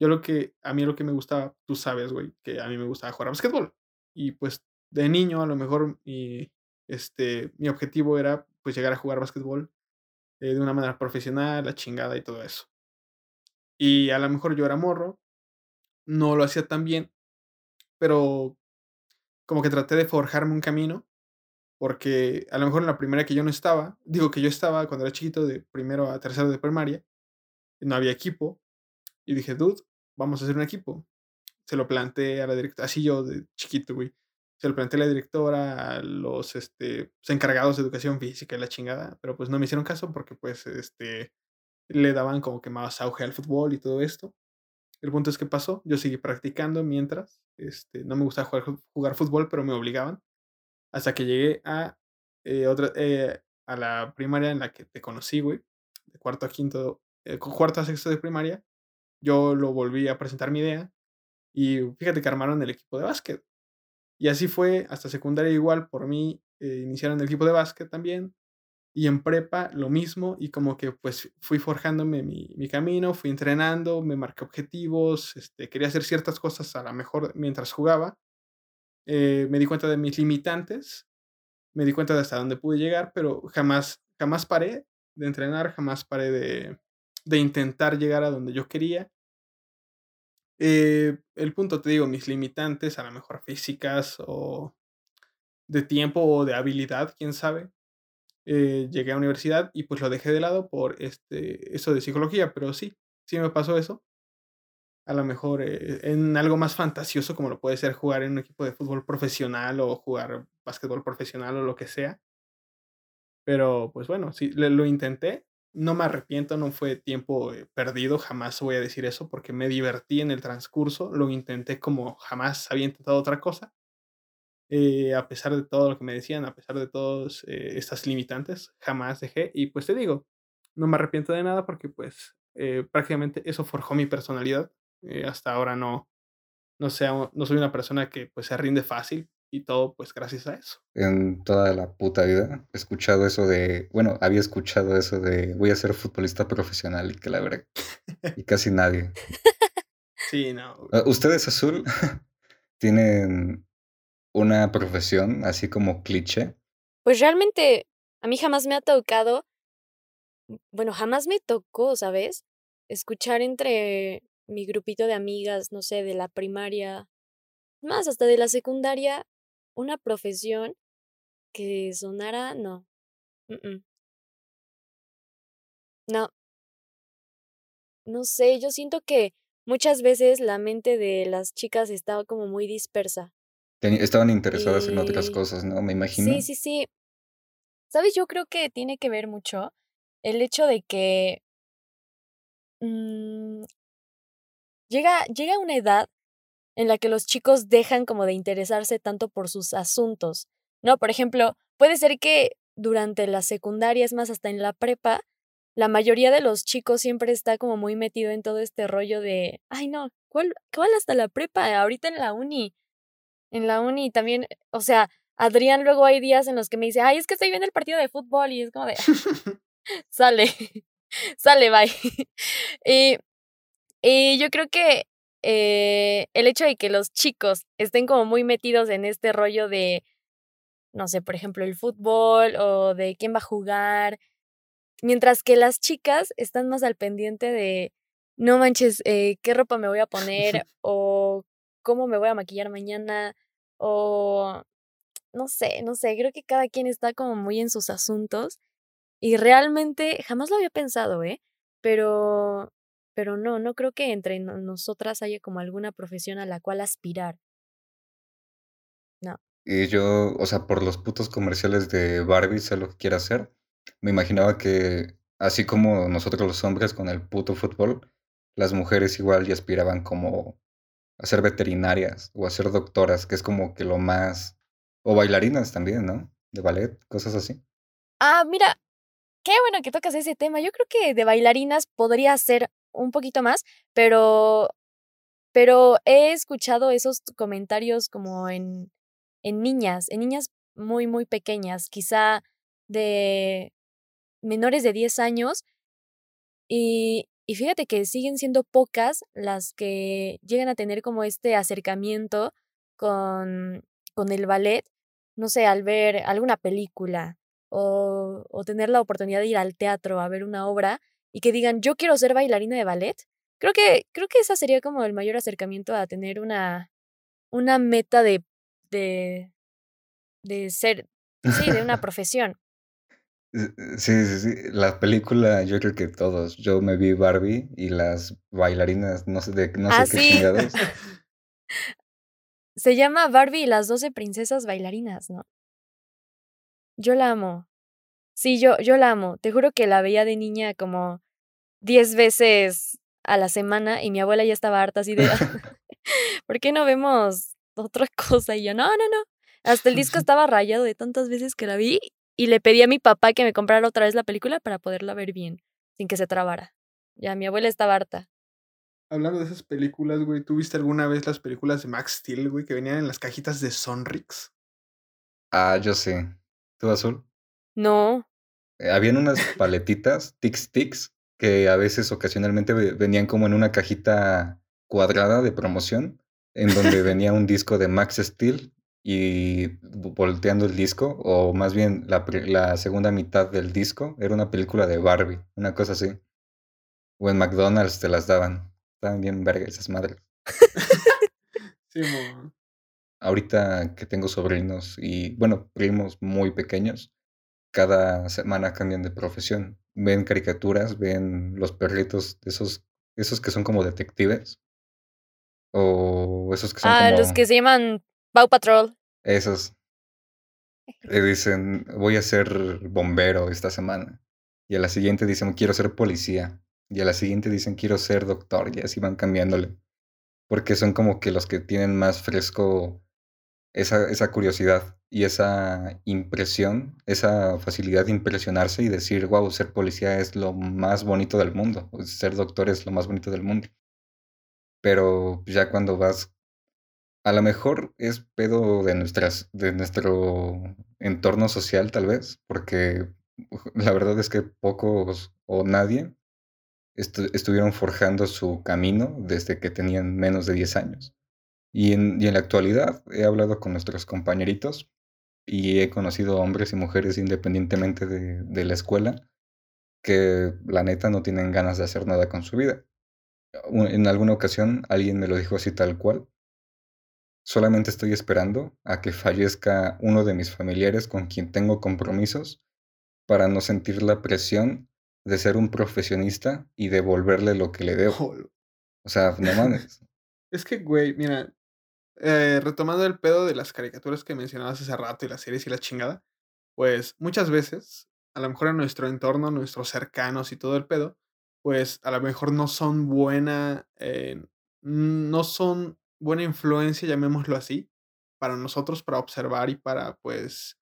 Yo lo que, a mí lo que me gustaba, tú sabes, güey, que a mí me gustaba jugar a básquetbol. Y pues de niño, a lo mejor este, mi objetivo era pues llegar a jugar básquetbol eh, de una manera profesional, la chingada y todo eso. Y a lo mejor yo era morro, no lo hacía tan bien, pero como que traté de forjarme un camino, porque a lo mejor en la primera que yo no estaba, digo que yo estaba cuando era chiquito, de primero a tercero de primaria, no había equipo, y dije, dude, vamos a hacer un equipo. Se lo planteé a la directora, así yo de chiquito, güey. Se lo planteé a la directora, a los este, pues, encargados de educación física y la chingada, pero pues no me hicieron caso porque pues este, le daban como que más auge al fútbol y todo esto. El punto es que pasó, yo seguí practicando mientras, este, no me gustaba jugar, jugar fútbol, pero me obligaban, hasta que llegué a, eh, otra, eh, a la primaria en la que te conocí, güey, de cuarto a quinto, eh, cuarto a sexto de primaria, yo lo volví a presentar mi idea y fíjate que armaron el equipo de básquet. Y así fue hasta secundaria igual, por mí iniciaron el equipo de básquet también, y en prepa lo mismo y como que pues fui forjándome mi, mi camino, fui entrenando, me marqué objetivos, este, quería hacer ciertas cosas a lo mejor mientras jugaba. Eh, me di cuenta de mis limitantes, me di cuenta de hasta dónde pude llegar, pero jamás, jamás paré de entrenar, jamás paré de, de intentar llegar a donde yo quería. Eh, el punto, te digo, mis limitantes, a lo mejor físicas o de tiempo o de habilidad, quién sabe, eh, llegué a universidad y pues lo dejé de lado por este, eso de psicología, pero sí, sí me pasó eso. A lo mejor eh, en algo más fantasioso como lo puede ser jugar en un equipo de fútbol profesional o jugar básquetbol profesional o lo que sea. Pero pues bueno, sí, lo intenté. No me arrepiento, no fue tiempo eh, perdido, jamás voy a decir eso porque me divertí en el transcurso, lo intenté como jamás había intentado otra cosa. Eh, a pesar de todo lo que me decían, a pesar de todas eh, estas limitantes, jamás dejé. Y pues te digo, no me arrepiento de nada porque pues eh, prácticamente eso forjó mi personalidad. hasta ahora no, no, sea, no soy una persona que pues se rinde fácil y todo pues gracias a eso. En toda la puta vida he escuchado eso de, bueno, había escuchado eso de voy a ser futbolista profesional y que la verdad, y casi nadie. Sí, no. Ah, ¿Ustedes azul tienen una profesión así como cliché? Pues realmente a mí jamás me ha tocado, bueno, jamás me tocó, ¿sabes? Escuchar entre mi grupito de amigas, no sé, de la primaria, más hasta de la secundaria, una profesión que sonara, no. No. No sé, yo siento que muchas veces la mente de las chicas estaba como muy dispersa estaban interesadas en otras cosas, ¿no? Me imagino. sí, sí, sí. ¿Sabes? Yo creo que tiene que ver mucho el hecho de que mm, llega, llega una edad en la que los chicos dejan como de interesarse tanto por sus asuntos, ¿no? Por ejemplo, puede ser que durante la secundaria, es más, hasta en la prepa, la mayoría de los chicos siempre está como muy metido en todo este rollo de, ay no, ¿cuál, cuál hasta la prepa? Ahorita en la uni en la uni también, o sea, Adrián luego hay días en los que me dice, ay, es que estoy viendo el partido de fútbol y es como de, sale, sale, bye. y, y yo creo que eh, el hecho de que los chicos estén como muy metidos en este rollo de, no sé, por ejemplo, el fútbol o de quién va a jugar, mientras que las chicas están más al pendiente de, no manches, eh, qué ropa me voy a poner o cómo me voy a maquillar mañana o no sé, no sé, creo que cada quien está como muy en sus asuntos y realmente jamás lo había pensado, ¿eh? Pero pero no, no creo que entre nosotras haya como alguna profesión a la cual aspirar. No. Y yo, o sea, por los putos comerciales de Barbie, sé lo que quiere hacer. Me imaginaba que, así como nosotros los hombres con el puto fútbol, las mujeres igual y aspiraban como a ser veterinarias o a ser doctoras, que es como que lo más... O bailarinas también, ¿no? De ballet, cosas así. Ah, mira, qué bueno que tocas ese tema. Yo creo que de bailarinas podría ser un poquito más, pero, pero he escuchado esos comentarios como en, en niñas, en niñas muy, muy pequeñas, quizá de menores de 10 años. Y, y fíjate que siguen siendo pocas las que llegan a tener como este acercamiento con, con el ballet, no sé, al ver alguna película o, o tener la oportunidad de ir al teatro a ver una obra y que digan, yo quiero ser bailarina de ballet, creo que, creo que esa sería como el mayor acercamiento a tener una, una meta de, de, de ser, sí, de una profesión. Sí, sí, sí. La película, yo creo que todos. Yo me vi Barbie y las bailarinas, no sé de no sé Ah, qué sí. chingados. Se llama Barbie y las 12 princesas bailarinas, ¿no? Yo la amo. Sí, yo, yo la amo. Te juro que la veía de niña como 10 veces a la semana y mi abuela ya estaba harta así de, ¿por qué no vemos otra cosa? Y yo, no, no, no. Hasta el disco estaba rayado de tantas veces que la vi y le pedí a mi papá que me comprara otra vez la película para poderla ver bien, sin que se trabara. Ya, mi abuela estaba harta. Hablando de esas películas, güey, ¿tú viste alguna vez las películas de Max Steel, güey, que venían en las cajitas de Sonrix? Ah, yo sé. ¿Tú, Azul? No. Eh, habían unas paletitas, Tix Tix, que a veces ocasionalmente ve- venían como en una cajita cuadrada de promoción, en donde venía un disco de Max Steel y vo- volteando el disco, o más bien la, la segunda mitad del disco, era una película de Barbie, una cosa así. O en McDonald's te las daban. Estaban bien verga esas madres. Sí. Ahorita que tengo sobrinos y, bueno, primos muy pequeños, cada semana cambian de profesión. Ven caricaturas, ven los perritos, esos, esos que son como detectives, o esos que son Ah, los que se llaman Paw Patrol. esos. Le dicen, voy a ser bombero esta semana. Y a la siguiente dicen, quiero ser policía. Y a la siguiente dicen, quiero ser doctor. Y así van cambiándole. Porque son como que los que tienen más fresco esa, esa curiosidad y esa impresión, esa facilidad de impresionarse y decir, wow, ser policía es lo más bonito del mundo, ser doctor es lo más bonito del mundo. Pero ya cuando vas, a lo mejor es pedo de nuestras, de nuestro entorno social, tal vez, porque la verdad es que pocos o nadie estu- estuvieron forjando su camino desde que tenían menos de 10 años. Y en, y en la actualidad he hablado con nuestros compañeritos y he conocido hombres y mujeres independientemente de, de la escuela que la neta no tienen ganas de hacer nada con su vida. En alguna ocasión alguien me lo dijo así tal cual. Solamente estoy esperando a que fallezca uno de mis familiares con quien tengo compromisos para no sentir la presión de ser un profesionista y devolverle lo que le debo. O sea, no mames. Es que, güey, mira, eh, retomando el pedo de las caricaturas que mencionabas hace rato y las series y la chingada, pues muchas veces, a lo mejor en nuestro entorno, nuestros cercanos y todo el pedo, pues a lo mejor no son buena, eh, no son buena influencia, llamémoslo así, para nosotros, para observar y para, pues,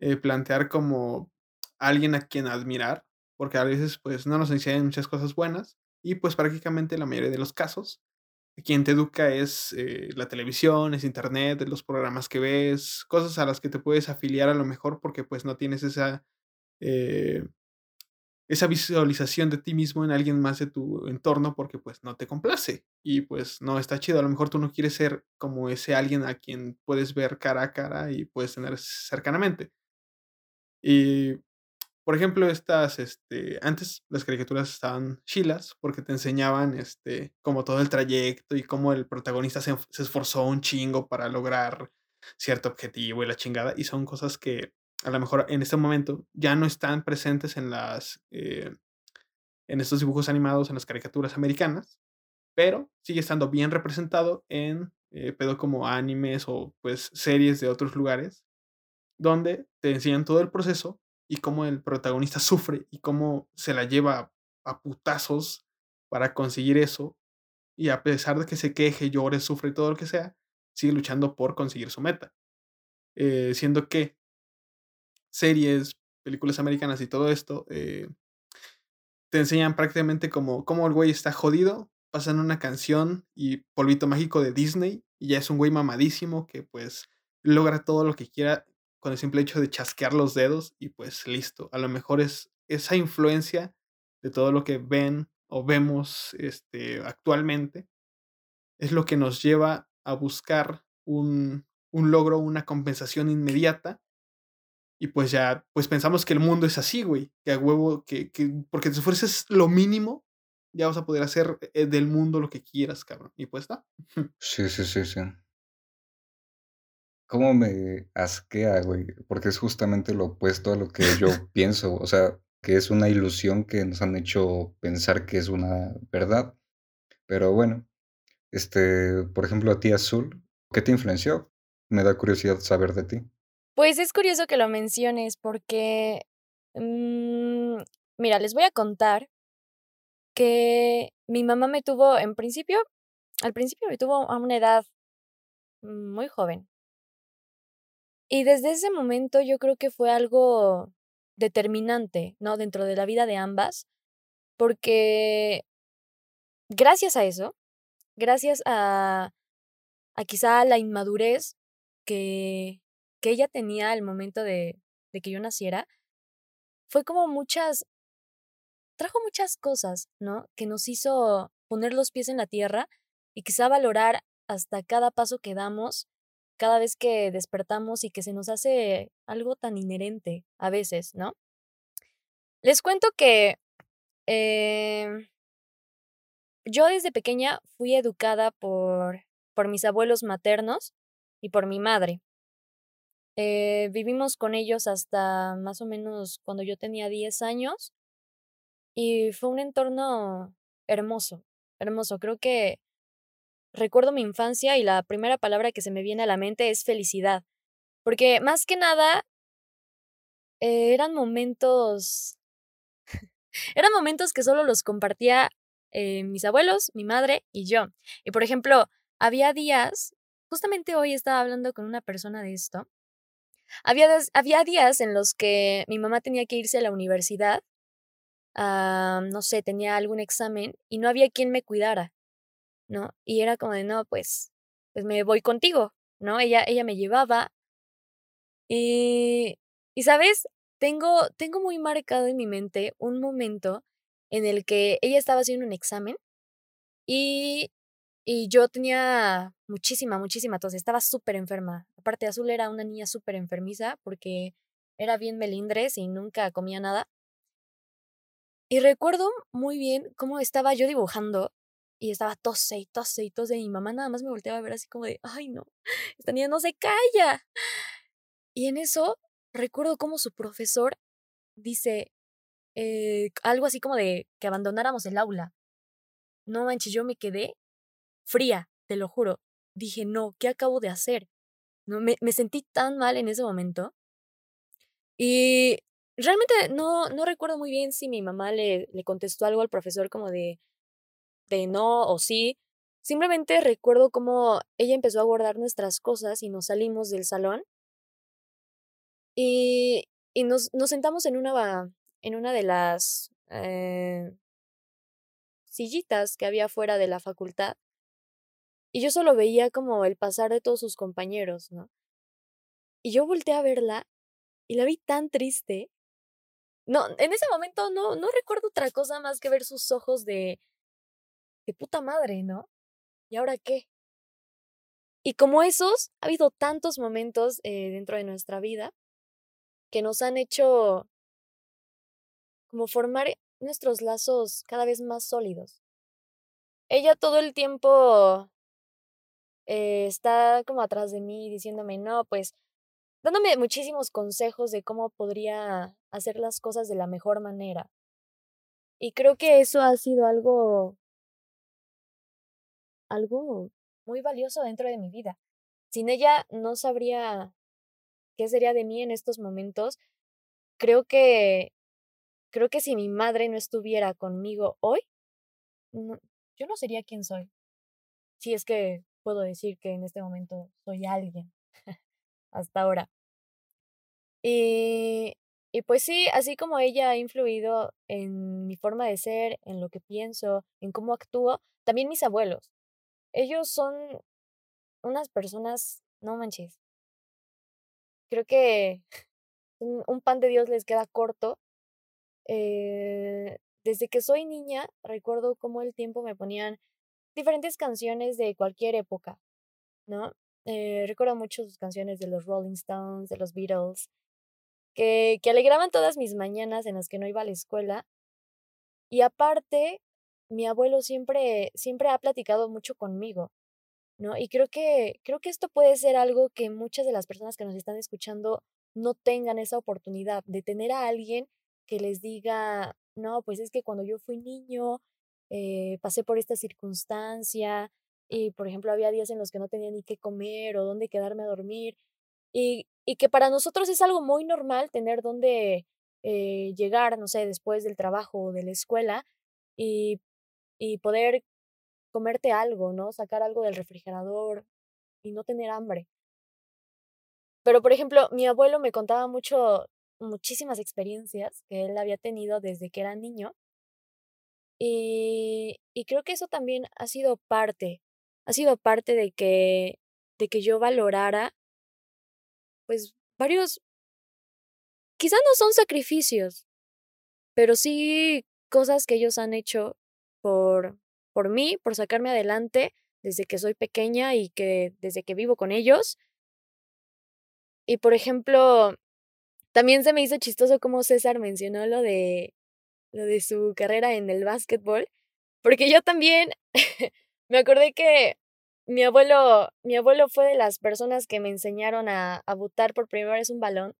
eh, plantear como alguien a quien admirar, porque a veces, pues, no nos enseñan muchas cosas buenas y, pues, prácticamente la mayoría de los casos quien te educa es eh, la televisión, es internet, los programas que ves, cosas a las que te puedes afiliar a lo mejor porque pues no tienes esa, eh, esa visualización de ti mismo en alguien más de tu entorno porque pues no te complace y pues no está chido. A lo mejor tú no quieres ser como ese alguien a quien puedes ver cara a cara y puedes tener cercanamente. Y por ejemplo, estas, este, antes las caricaturas estaban chilas porque te enseñaban, este, como todo el trayecto y cómo el protagonista se, esforzó un chingo para lograr cierto objetivo y la chingada. Y son cosas que a lo mejor en este momento ya no están presentes en las, eh, en estos dibujos animados, en las caricaturas americanas, pero sigue estando bien representado en eh, pedo como animes o pues series de otros lugares, donde te enseñan todo el proceso y cómo el protagonista sufre y cómo se la lleva a putazos para conseguir eso. Y a pesar de que se queje, llore, sufre y todo lo que sea, sigue luchando por conseguir su meta. Eh, siendo que series, películas americanas y todo esto, eh, te enseñan prácticamente cómo el güey está jodido, pasan una canción y polvito mágico de Disney y ya es un güey mamadísimo que pues logra todo lo que quiera con el simple hecho de chasquear los dedos y pues listo. A lo mejor es esa influencia de todo lo que ven o vemos este, actualmente es lo que nos lleva a buscar un, un logro, una compensación inmediata. Y pues ya, pues pensamos que el mundo es así, güey. Que a huevo, que, que porque te esfuerces lo mínimo, ya vas a poder hacer eh, del mundo lo que quieras, cabrón. Y pues está. Sí, sí, sí, sí. ¿Cómo me asquea, güey? Porque es justamente lo opuesto a lo que yo pienso, o sea, que es una ilusión que nos han hecho pensar que es una verdad. Pero bueno, este, por ejemplo, a ti Azul, ¿qué te influenció? Me da curiosidad saber de ti. Pues es curioso que lo menciones porque, mm, mira, les voy a contar que mi mamá me tuvo en principio, al principio me tuvo a una edad muy joven, y desde ese momento yo creo que fue algo determinante, ¿no? Dentro de la vida de ambas, porque gracias a eso, gracias a, a quizá la inmadurez que, que ella tenía al momento de, de que yo naciera, fue como muchas, trajo muchas cosas, ¿no? Que nos hizo poner los pies en la tierra y quizá valorar hasta cada paso que damos cada vez que despertamos y que se nos hace algo tan inherente a veces, ¿no? Les cuento que em, yo desde pequeña fui educada por, por mis abuelos maternos y por mi madre. Eh, vivimos con ellos hasta más o menos cuando yo tenía 10 años y fue un entorno hermoso, hermoso. Creo que recuerdo mi infancia y la primera palabra que se me viene a la mente es felicidad. Porque más que nada, eh, eran momentos, eran momentos que solo los compartía eh, mis abuelos, mi madre y yo. Y por ejemplo, había días, justamente hoy estaba hablando con una persona de esto, había, había días en los que mi mamá tenía que irse a la universidad, no sé, tenía algún examen y no había quien me cuidara. ¿No? Y era como de, no, pues, pues me voy contigo, ¿no? Ella, ella me llevaba. Y, y, ¿sabes? Tengo, tengo muy marcado en mi mente un momento en el que ella estaba haciendo un examen y, y yo tenía muchísima, muchísima tos, estaba súper enferma. Aparte, Azul era una niña súper enfermiza porque era bien melindres y nunca comía nada. Y recuerdo muy bien cómo estaba yo dibujando y estaba tose y tose y tose. Y mi mamá nada más me volteaba a ver así como de, ay no, esta niña no se calla. Y en eso recuerdo cómo su profesor dice eh, algo así como de que abandonáramos el aula. No manches, yo me quedé fría, te lo juro. Dije, no, ¿qué acabo de hacer? No, me, me sentí tan mal en ese momento. Y realmente no, no recuerdo muy bien si mi mamá le, le contestó algo al profesor como de, de no o sí. Simplemente recuerdo cómo ella empezó a guardar nuestras cosas y nos salimos del salón. Y, y nos, nos sentamos en una, en una de las eh, sillitas que había fuera de la facultad. Y yo solo veía como el pasar de todos sus compañeros, ¿no? Y yo volteé a verla y la vi tan triste. No, en ese momento no, no recuerdo otra cosa más que ver sus ojos de, de puta madre, ¿no? ¿Y ahora qué? Y como esos, ha habido tantos momentos eh, dentro de nuestra vida que nos han hecho como formar nuestros lazos cada vez más sólidos. Ella todo el tiempo eh, está como atrás de mí diciéndome, no, pues dándome muchísimos consejos de cómo podría hacer las cosas de la mejor manera. Y creo que eso ha sido algo algo muy valioso dentro de mi vida. Sin ella no sabría qué sería de mí en estos momentos. Creo que creo que si mi madre no estuviera conmigo hoy, yo no sería quien soy. Si es que puedo decir que en este momento soy alguien hasta ahora. Y, y pues sí, así como ella ha influido en mi forma de ser, en lo que pienso, en cómo actúo, también mis abuelos. Ellos son unas personas, no manches. Creo que un pan de Dios les queda corto. Eh, desde que soy niña, recuerdo cómo el tiempo me ponían diferentes canciones de cualquier época, ¿no? Eh, recuerdo mucho sus canciones de los Rolling Stones, de los Beatles, que, que alegraban todas mis mañanas en las que no iba a la escuela. Y aparte, mi abuelo siempre, siempre ha platicado mucho conmigo, ¿no? Y creo que, creo que esto puede ser algo que muchas de las personas que nos están escuchando no tengan esa oportunidad de tener a alguien que les diga, no, pues es que cuando yo fui niño, eh, pasé por esta circunstancia y, por ejemplo, había días en los que no tenía ni qué comer o dónde quedarme a dormir. Y, y que para nosotros es algo muy normal tener dónde eh, llegar, no sé, después del trabajo o de la escuela y y poder comerte algo, ¿no? Sacar algo del refrigerador y no tener hambre. Pero, por ejemplo, mi abuelo me contaba mucho, muchísimas experiencias que él había tenido desde que era niño. Y, y creo que eso también ha sido parte, ha sido parte de que, de que yo valorara, pues, varios, quizás no son sacrificios, pero sí cosas que ellos han hecho por, por mí, por sacarme adelante desde que soy pequeña y que desde que vivo con ellos. Y por ejemplo, también se me hizo chistoso como César mencionó lo de lo de su carrera en el básquetbol, porque yo también me acordé que mi abuelo, mi abuelo fue de las personas que me enseñaron a, a botar por primera vez un balón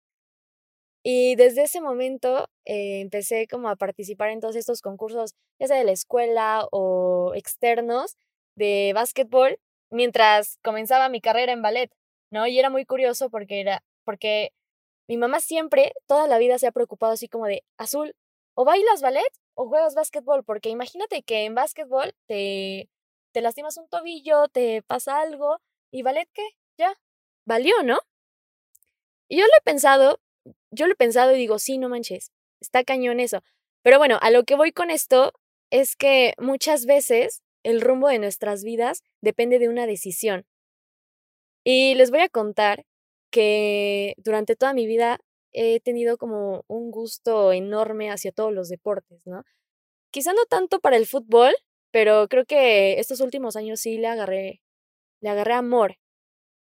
y desde ese momento eh, empecé como a participar en todos estos concursos, ya sea de la escuela o externos de básquetbol, mientras comenzaba mi carrera en ballet, ¿no? Y era muy curioso porque era, porque mi mamá siempre, toda la vida se ha preocupado así como de, Azul, o bailas ballet o juegas básquetbol, porque imagínate que en básquetbol te, te lastimas un tobillo, te pasa algo, y ballet, ¿qué? Ya, valió, ¿no? Y yo lo he pensado yo lo he pensado y digo, sí, no manches, está cañón eso. Pero bueno, a lo que voy con esto es que muchas veces el rumbo de nuestras vidas depende de una decisión. Y les voy a contar que durante toda mi vida he tenido como un gusto enorme hacia todos los deportes, ¿no? Quizá no tanto para el fútbol, pero creo que estos últimos años sí le agarré, le agarré amor.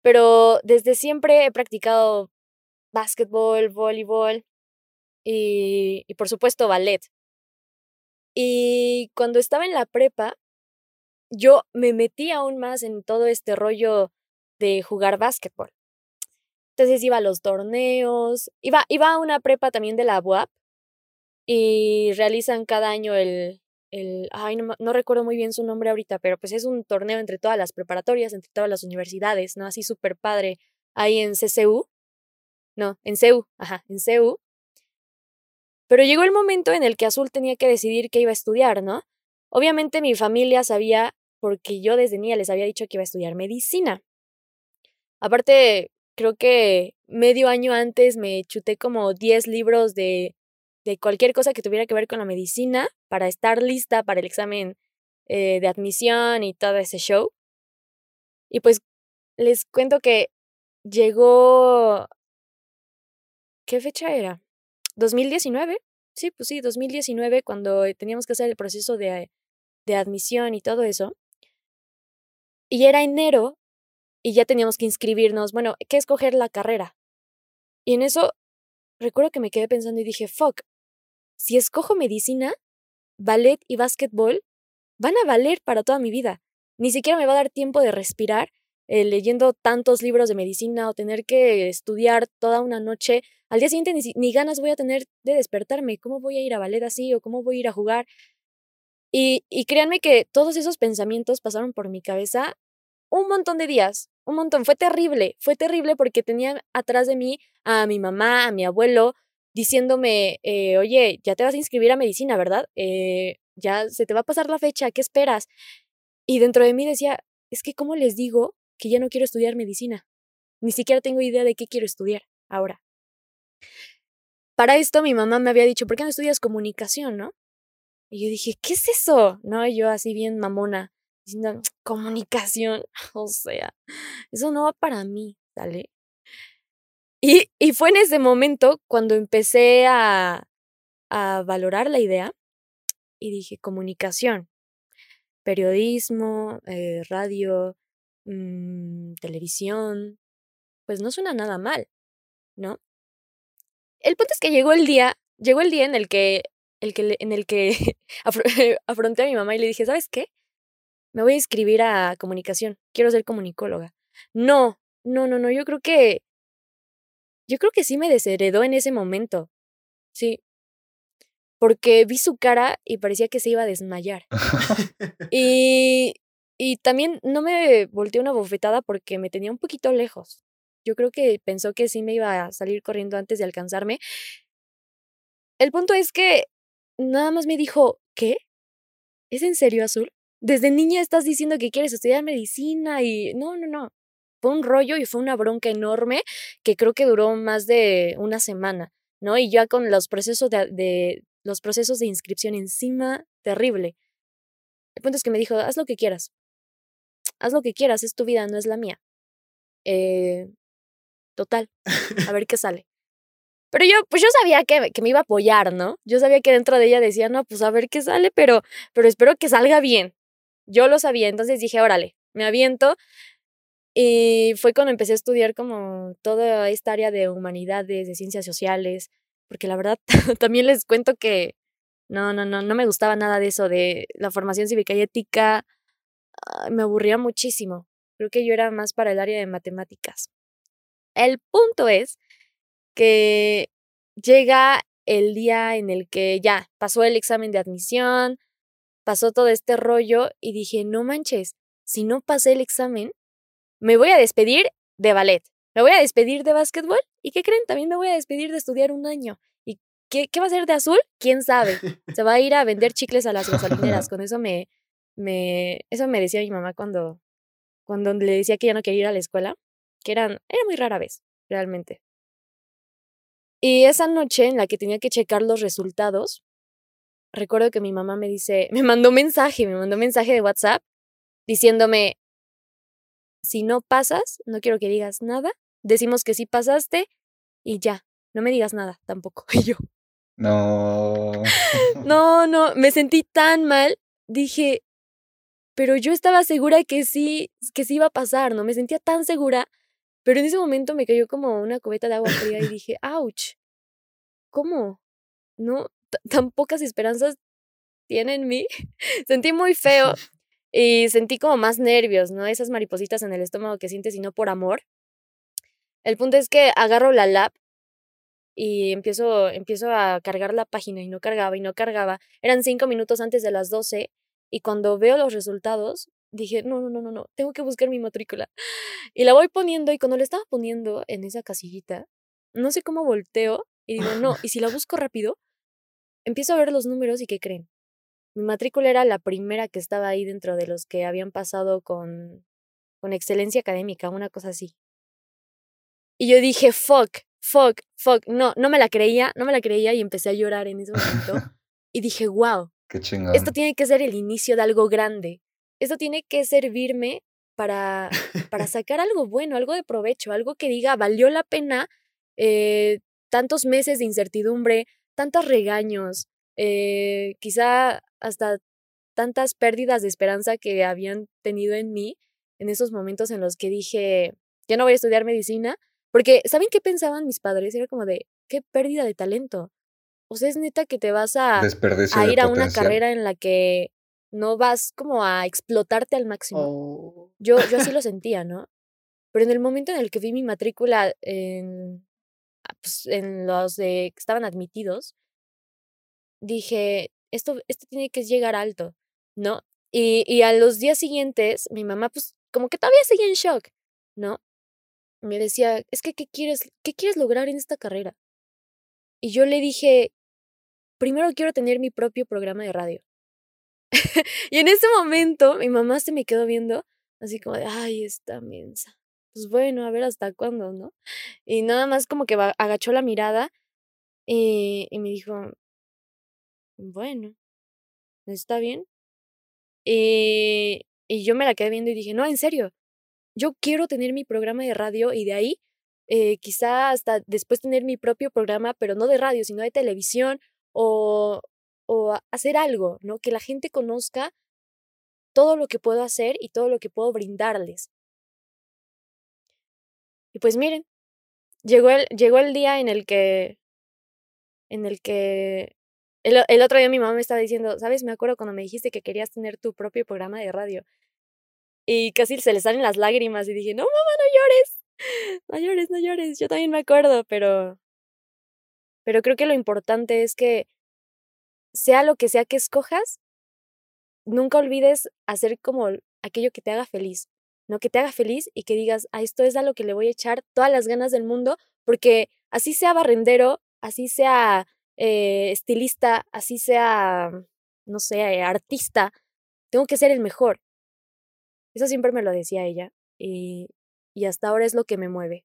Pero desde siempre he practicado básquetbol, voleibol y, y por supuesto ballet. Y cuando estaba en la prepa, yo me metí aún más en todo este rollo de jugar básquetbol. Entonces iba a los torneos, iba, iba a una prepa también de la UAP y realizan cada año el, el ay, no, no, recuerdo muy bien su nombre ahorita, pero pues es un torneo entre todas las preparatorias, entre todas las universidades, ¿no? Así súper padre ahí en CCU. No, en CEU, ajá, en CEU. Pero llegó el momento en el que Azul tenía que decidir qué iba a estudiar, ¿no? Obviamente mi familia sabía, porque yo desde niña les había dicho que iba a estudiar medicina. Aparte, creo que medio año antes me chuté como 10 libros de, de cualquier cosa que tuviera que ver con la medicina para estar lista para el examen eh, de admisión y todo ese show. Y pues les cuento que llegó... ¿Qué fecha era? 2019. Sí, pues sí, 2019, cuando teníamos que hacer el proceso de, de admisión y todo eso. Y era enero y ya teníamos que inscribirnos. Bueno, ¿qué escoger la carrera? Y en eso recuerdo que me quedé pensando y dije, fuck, si escojo medicina, ballet y básquetbol, van a valer para toda mi vida. Ni siquiera me va a dar tiempo de respirar eh, leyendo tantos libros de medicina o tener que estudiar toda una noche. Al día siguiente ni, ganas voy a tener de despertarme. ¿Cómo voy a ir a ballet así o cómo voy a ir a jugar? Y, y créanme que todos esos pensamientos pasaron por mi cabeza un montón de días, un montón. Fue terrible, fue terrible porque tenía atrás de mí a mi mamá, a mi abuelo, diciéndome, eh, oye, ya te vas a inscribir a medicina, ¿verdad? Eh, ya se te va a pasar la fecha, ¿qué esperas? Y dentro de mí decía, es que ¿cómo les digo que ya no quiero estudiar medicina? Ni siquiera tengo idea de qué quiero estudiar ahora. Para esto mi mamá me había dicho, ¿por qué no estudias comunicación, no? Y yo dije, ¿qué es eso? No, yo así bien mamona, diciendo, comunicación, o sea, eso no va para mí, ¿sale? Y, y fue en ese momento cuando empecé a, a valorar la idea y dije, comunicación, periodismo, eh, radio, mm, televisión, pues no suena nada mal, ¿no? El punto es que llegó el día, llegó el día en el que, el que, en el que afronté a mi mamá y le dije, ¿sabes qué? Me voy a inscribir a comunicación, quiero ser comunicóloga. No, no, no, no, yo creo que, yo creo que sí me desheredó en ese momento. Sí, porque vi su cara y parecía que se iba a desmayar. y, y también no me volteé una bofetada porque me tenía un poquito lejos. Yo creo que pensó que sí me iba a salir corriendo antes de alcanzarme. El punto es que nada más me dijo, ¿qué? ¿Es en serio, Azul? Desde niña estás diciendo que quieres estudiar medicina y... No, no, no. Fue un rollo y fue una bronca enorme que creo que duró más de una semana, ¿no? Y ya con los procesos de, los procesos de inscripción encima, terrible. El punto es que me dijo, haz lo que quieras. Haz lo que quieras, es tu vida, no es la mía. Eh, total, a ver qué sale. Pero yo, pues yo sabía que, que, me iba a apoyar, ¿no? Yo sabía que dentro de ella decía, no, pues a ver qué sale, pero, pero espero que salga bien. Yo lo sabía, entonces dije, órale, me aviento. Y fue cuando empecé a estudiar como toda esta área de humanidades, de ciencias sociales, porque la verdad también les cuento que no, no, no, no me gustaba nada de eso, de la formación cívica y ética, me aburría muchísimo. Creo que yo era más para el área de matemáticas. El punto es que llega el día en el que ya pasó el examen de admisión, pasó todo este rollo y dije, no manches, si no pasé el examen, me voy a despedir de ballet. Me voy a despedir de básquetbol y ¿qué creen? También me voy a despedir de estudiar un año. ¿Y qué, qué va a ser de azul? ¿Quién sabe? Se va a ir a vender chicles a las gasolineras. Con eso me, me, eso me decía mi mamá cuando, cuando le decía que ya no quería ir a la escuela, que eran, era muy rara vez, realmente. Y esa noche en la que tenía que checar los resultados, recuerdo que mi mamá me dice, me mandó un mensaje, me mandó un mensaje de WhatsApp diciéndome, si no pasas, no quiero que digas nada, decimos que sí pasaste y ya, no me digas nada tampoco. Y yo. No. no, no, me sentí tan mal. Dije, pero yo estaba segura que sí, que sí iba a pasar, ¿no? Me sentía tan segura, pero en ese momento me cayó como una cubeta de agua fría y dije, ouch, ¿cómo? No, tan pocas esperanzas tiene en mí. Sentí muy feo y sentí como más nervios, ¿no? Esas maripositas en el estómago que sientes y no por amor. El punto es que agarro la lap y empiezo, empiezo a cargar la página y no cargaba y no cargaba. Eran cinco minutos antes de las doce y cuando veo los resultados dije, no, no, no, no, no, tengo que buscar mi matrícula. Y la voy poniendo y cuando la estaba poniendo en esa casillita, no sé cómo volteo y digo, no, y si la busco rápido, empiezo a ver los números y ¿qué creen? Mi matrícula era la primera que estaba ahí dentro de los que habían pasado con, con excelencia académica, una cosa así. Y yo dije, fuck, fuck, fuck. No, no me la creía, no me la creía y empecé a llorar en ese momento. y dije, wow, Qué chingón. esto tiene que ser el inicio de algo grande. Esto tiene que servirme para, para sacar algo bueno, algo de provecho, algo que diga, valió la pena eh, tantos meses de incertidumbre, tantos regaños, eh, quizá hasta tantas pérdidas de esperanza que habían tenido en mí en esos momentos en los que dije, ya no voy a estudiar medicina, porque ¿saben qué pensaban mis padres? Era como de, qué pérdida de talento. O sea, es neta que te vas a, a ir a una carrera en la que no vas como a explotarte al máximo. Oh. Yo, yo así lo sentía, ¿no? Pero en el momento en el que vi mi matrícula en, ah, pues, en los de que estaban admitidos, dije, esto, esto tiene que llegar alto, ¿no? Y, y a los días siguientes, mi mamá, pues, como que todavía seguía en shock, ¿no? Me decía, es que, ¿qué quieres, qué quieres lograr en esta carrera? Y yo le dije, primero quiero tener mi propio programa de radio. y en ese momento mi mamá se me quedó viendo así como de, ay, esta mensa. Pues bueno, a ver hasta cuándo, ¿no? Y nada más como que agachó la mirada y, y me dijo, bueno, está bien. Y, y yo me la quedé viendo y dije, no, en serio, yo quiero tener mi programa de radio y de ahí eh, quizá hasta después tener mi propio programa, pero no de radio, sino de televisión o, o hacer algo, ¿no? Que la gente conozca todo lo que puedo hacer y todo lo que puedo brindarles. Y pues miren, llegó el, llegó el día en el que, en el que, el, el otro día mi mamá me estaba diciendo, ¿sabes? Me acuerdo cuando me dijiste que querías tener tu propio programa de radio. Y casi se le salen las lágrimas y dije, no, mamá, no llores, no llores, no llores. Yo también me acuerdo, pero, pero creo que lo importante es que sea lo que sea que escojas, nunca olvides hacer como aquello que te haga feliz, ¿no? Que te haga feliz y que digas, a esto es a lo que le voy a echar todas las ganas del mundo, porque así sea barrendero, así sea eh, estilista, así sea, no sé, artista, tengo que ser el mejor. Eso siempre me lo decía ella y hasta ahora es lo que me mueve.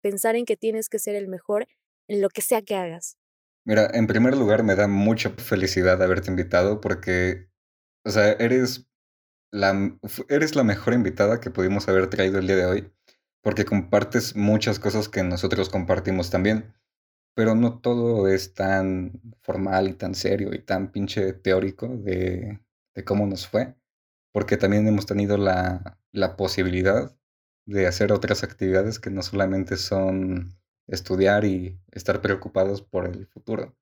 Pensar en que tienes que ser el mejor en lo que sea que hagas. Mira, en primer lugar me da mucha felicidad haberte invitado porque, o sea, eres la, eres la mejor invitada que pudimos haber traído el día de hoy, porque compartes muchas cosas que nosotros compartimos también, pero no todo es tan formal y tan serio y tan pinche teórico de, de cómo nos fue, porque también hemos tenido la, la posibilidad de hacer otras actividades que no solamente son estudiar y estar preocupados por el futuro.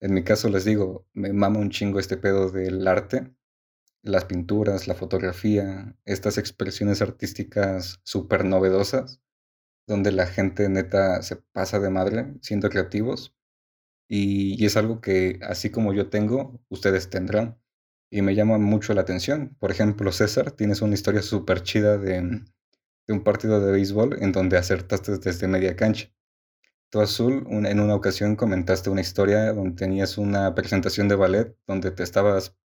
En mi caso les digo, me mama un chingo este pedo del arte, las pinturas, la fotografía, estas expresiones artísticas súper novedosas, donde la gente neta se pasa de madre siendo creativos. Y, y, es algo que, así como yo tengo, ustedes tendrán. Y me llama mucho la atención. Por ejemplo, César, tienes una historia súper chida de, de un partido de béisbol en donde acertaste desde media cancha. Tú, Azul, en una ocasión comentaste una historia donde tenías una presentación de ballet donde te estabas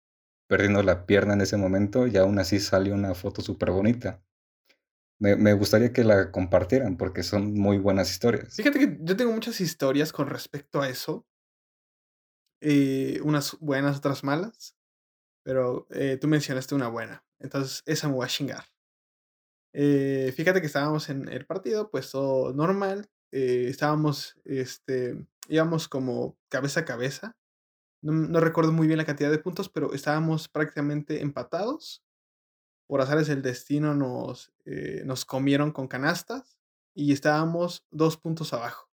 perdiendo la pierna en ese momento y aún así salió una foto súper bonita. Me, me, gustaría que la compartieran porque son muy buenas historias. Fíjate que yo tengo muchas historias con respecto a eso. Eh, unas buenas, otras malas. Pero eh, tú mencionaste una buena. Entonces, esa me voy a chingar. Eh, fíjate que estábamos en el partido, pues todo normal. Eh, estábamos, este, íbamos como cabeza a cabeza. No, no, recuerdo muy bien la cantidad de puntos, pero estábamos prácticamente empatados. Por azares el destino nos, eh, nos comieron con canastas y estábamos dos puntos abajo.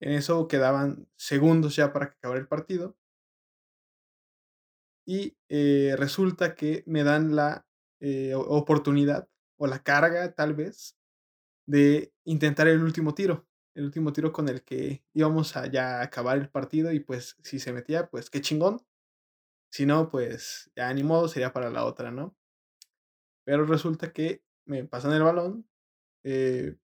En eso quedaban segundos ya para que acabara el partido. Y eh, resulta que me dan la oportunidad o la carga tal vez de intentar el último tiro, el último tiro con el que íbamos a ya acabar el partido y pues si se metía, pues qué chingón. Si no, pues ya ni modo, sería para la otra, ¿no? Pero resulta que me pasan el balón, eh,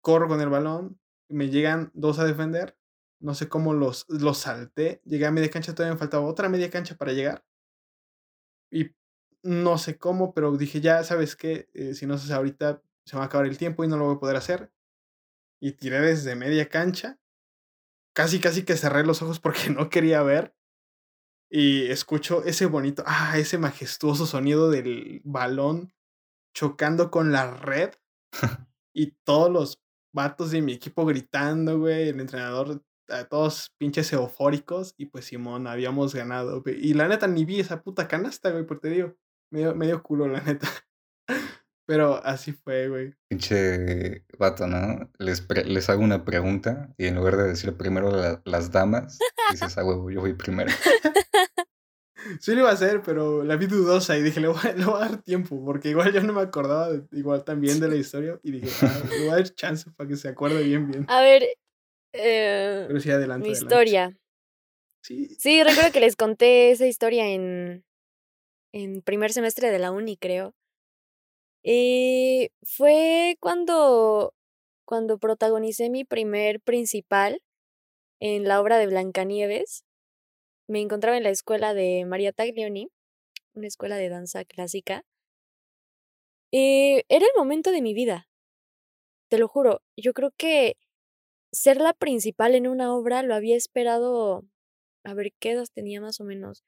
corro con el balón, me llegan dos a defender, no sé cómo los, los salté, llegué a media cancha, todavía me faltaba otra media cancha para llegar. Y no sé cómo, pero dije, ya sabes que eh, si no se hace ahorita, se va a acabar el tiempo y no lo voy a poder hacer. Y tiré desde media cancha. Casi, casi que cerré los ojos porque no quería ver. y escucho ese bonito, ah, ese majestuoso sonido del balón chocando con la red y todos los vatos de mi equipo gritando, güey, el entrenador, todos pinches eufóricos y pues Simón, habíamos ganado, güey. Y la neta ni vi esa puta canasta, güey, porque te digo, medio, medio culo, la neta. Pero así fue, güey. Pinche vato, ¿no? Les, les hago una pregunta y en lugar de decir primero las damas, dices, ah, huevo, yo voy primero. Sí lo iba a hacer, pero la vi dudosa y dije, le voy, a, dar tiempo, porque igual yo no me acordaba igual también de la historia y dije, ah, le voy a dar chance para que se acuerde bien, bien. A ver, eh, pero sí, adelante. Mi historia. Sí. Sí, recuerdo que les conté esa historia en, en primer semestre de la uni, creo. Y fue cuando, cuando protagonicé mi primer principal en la obra de Blancanieves me encontraba en la escuela de María Taglioni, una escuela de danza clásica. Y era el momento de mi vida. Te lo juro, yo creo que ser la principal en una obra lo había esperado, a ver qué edad tenía más o menos,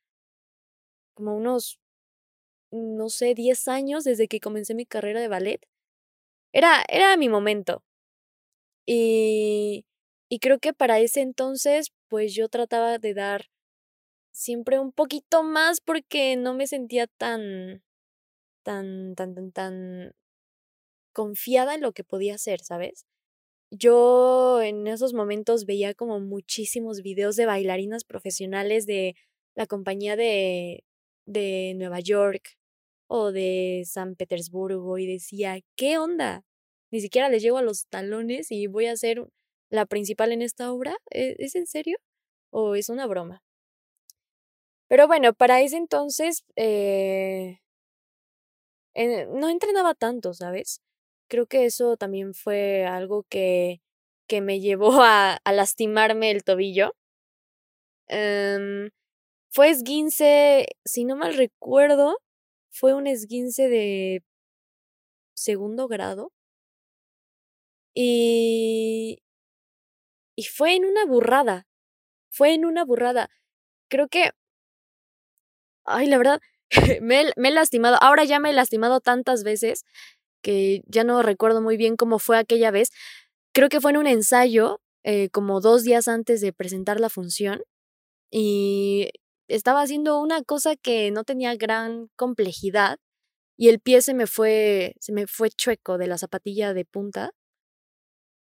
como unos, no sé, 10 años desde que comencé mi carrera de ballet. Era, era mi momento. Y, y creo que para ese entonces, pues yo trataba de dar siempre un poquito más porque no me sentía tan, tan, tan, tan, tan confiada en lo que podía hacer, ¿sabes? Yo en esos momentos veía como muchísimos videos de bailarinas profesionales de la compañía de, de Nueva York o de San Petersburgo y decía, ¿qué onda? Ni siquiera les llego a los talones y voy a ser la principal en esta obra. ¿E-, ¿Es en serio? ¿O es una broma? Pero bueno, para ese entonces eh, no entrenaba tanto, ¿sabes? Creo que eso también fue algo que, que me llevó a, a lastimarme el tobillo. Em, fue esguince, si no mal recuerdo, fue un esguince de segundo grado. Y, y fue en una burrada. Fue en una burrada. Creo que ay, la verdad, me, he lastimado. Ahora ya me he lastimado tantas veces que ya no recuerdo muy bien cómo fue aquella vez. Creo que fue en un ensayo, eh, como dos días antes de presentar la función. Y estaba haciendo una cosa que no tenía gran complejidad. Y el pie se me fue, se me fue chueco de la zapatilla de punta.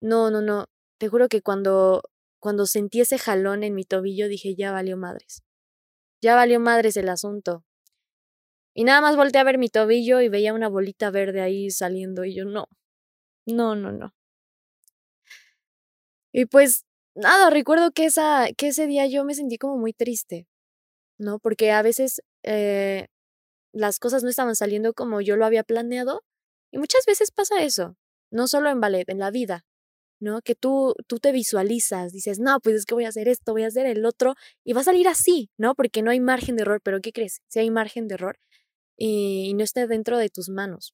No, no, no. Te juro que cuando, cuando sentí ese jalón en mi tobillo dije, ya valió madres. Ya valió madres el asunto. Y nada más volteé a ver mi tobillo y veía una bolita verde ahí saliendo y yo no, no, no, no. Y pues nada, recuerdo que, esa, que ese día yo me sentí como muy triste, ¿no? Porque a veces eh, las cosas no estaban saliendo como yo lo había planeado y muchas veces pasa eso, no solo en ballet, en la vida. ¿no? Que tú, tú te visualizas, dices, no, pues es que voy a hacer esto, voy a hacer el otro, y va a salir así, ¿no? Porque no hay margen de error, pero ¿qué crees? Si hay margen de error y, no está dentro de tus manos.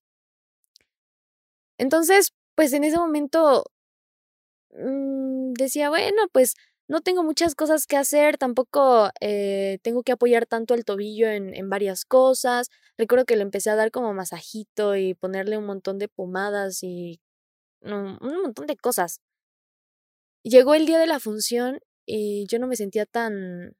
Entonces, pues en ese momento mm, decía, bueno, pues no tengo muchas cosas que hacer, tampoco eh, tengo que apoyar tanto el tobillo en, en, varias cosas. Recuerdo que le empecé a dar como masajito y ponerle un montón de pomadas y un montón de cosas. Llegó el día de la función y yo no me sentía tan,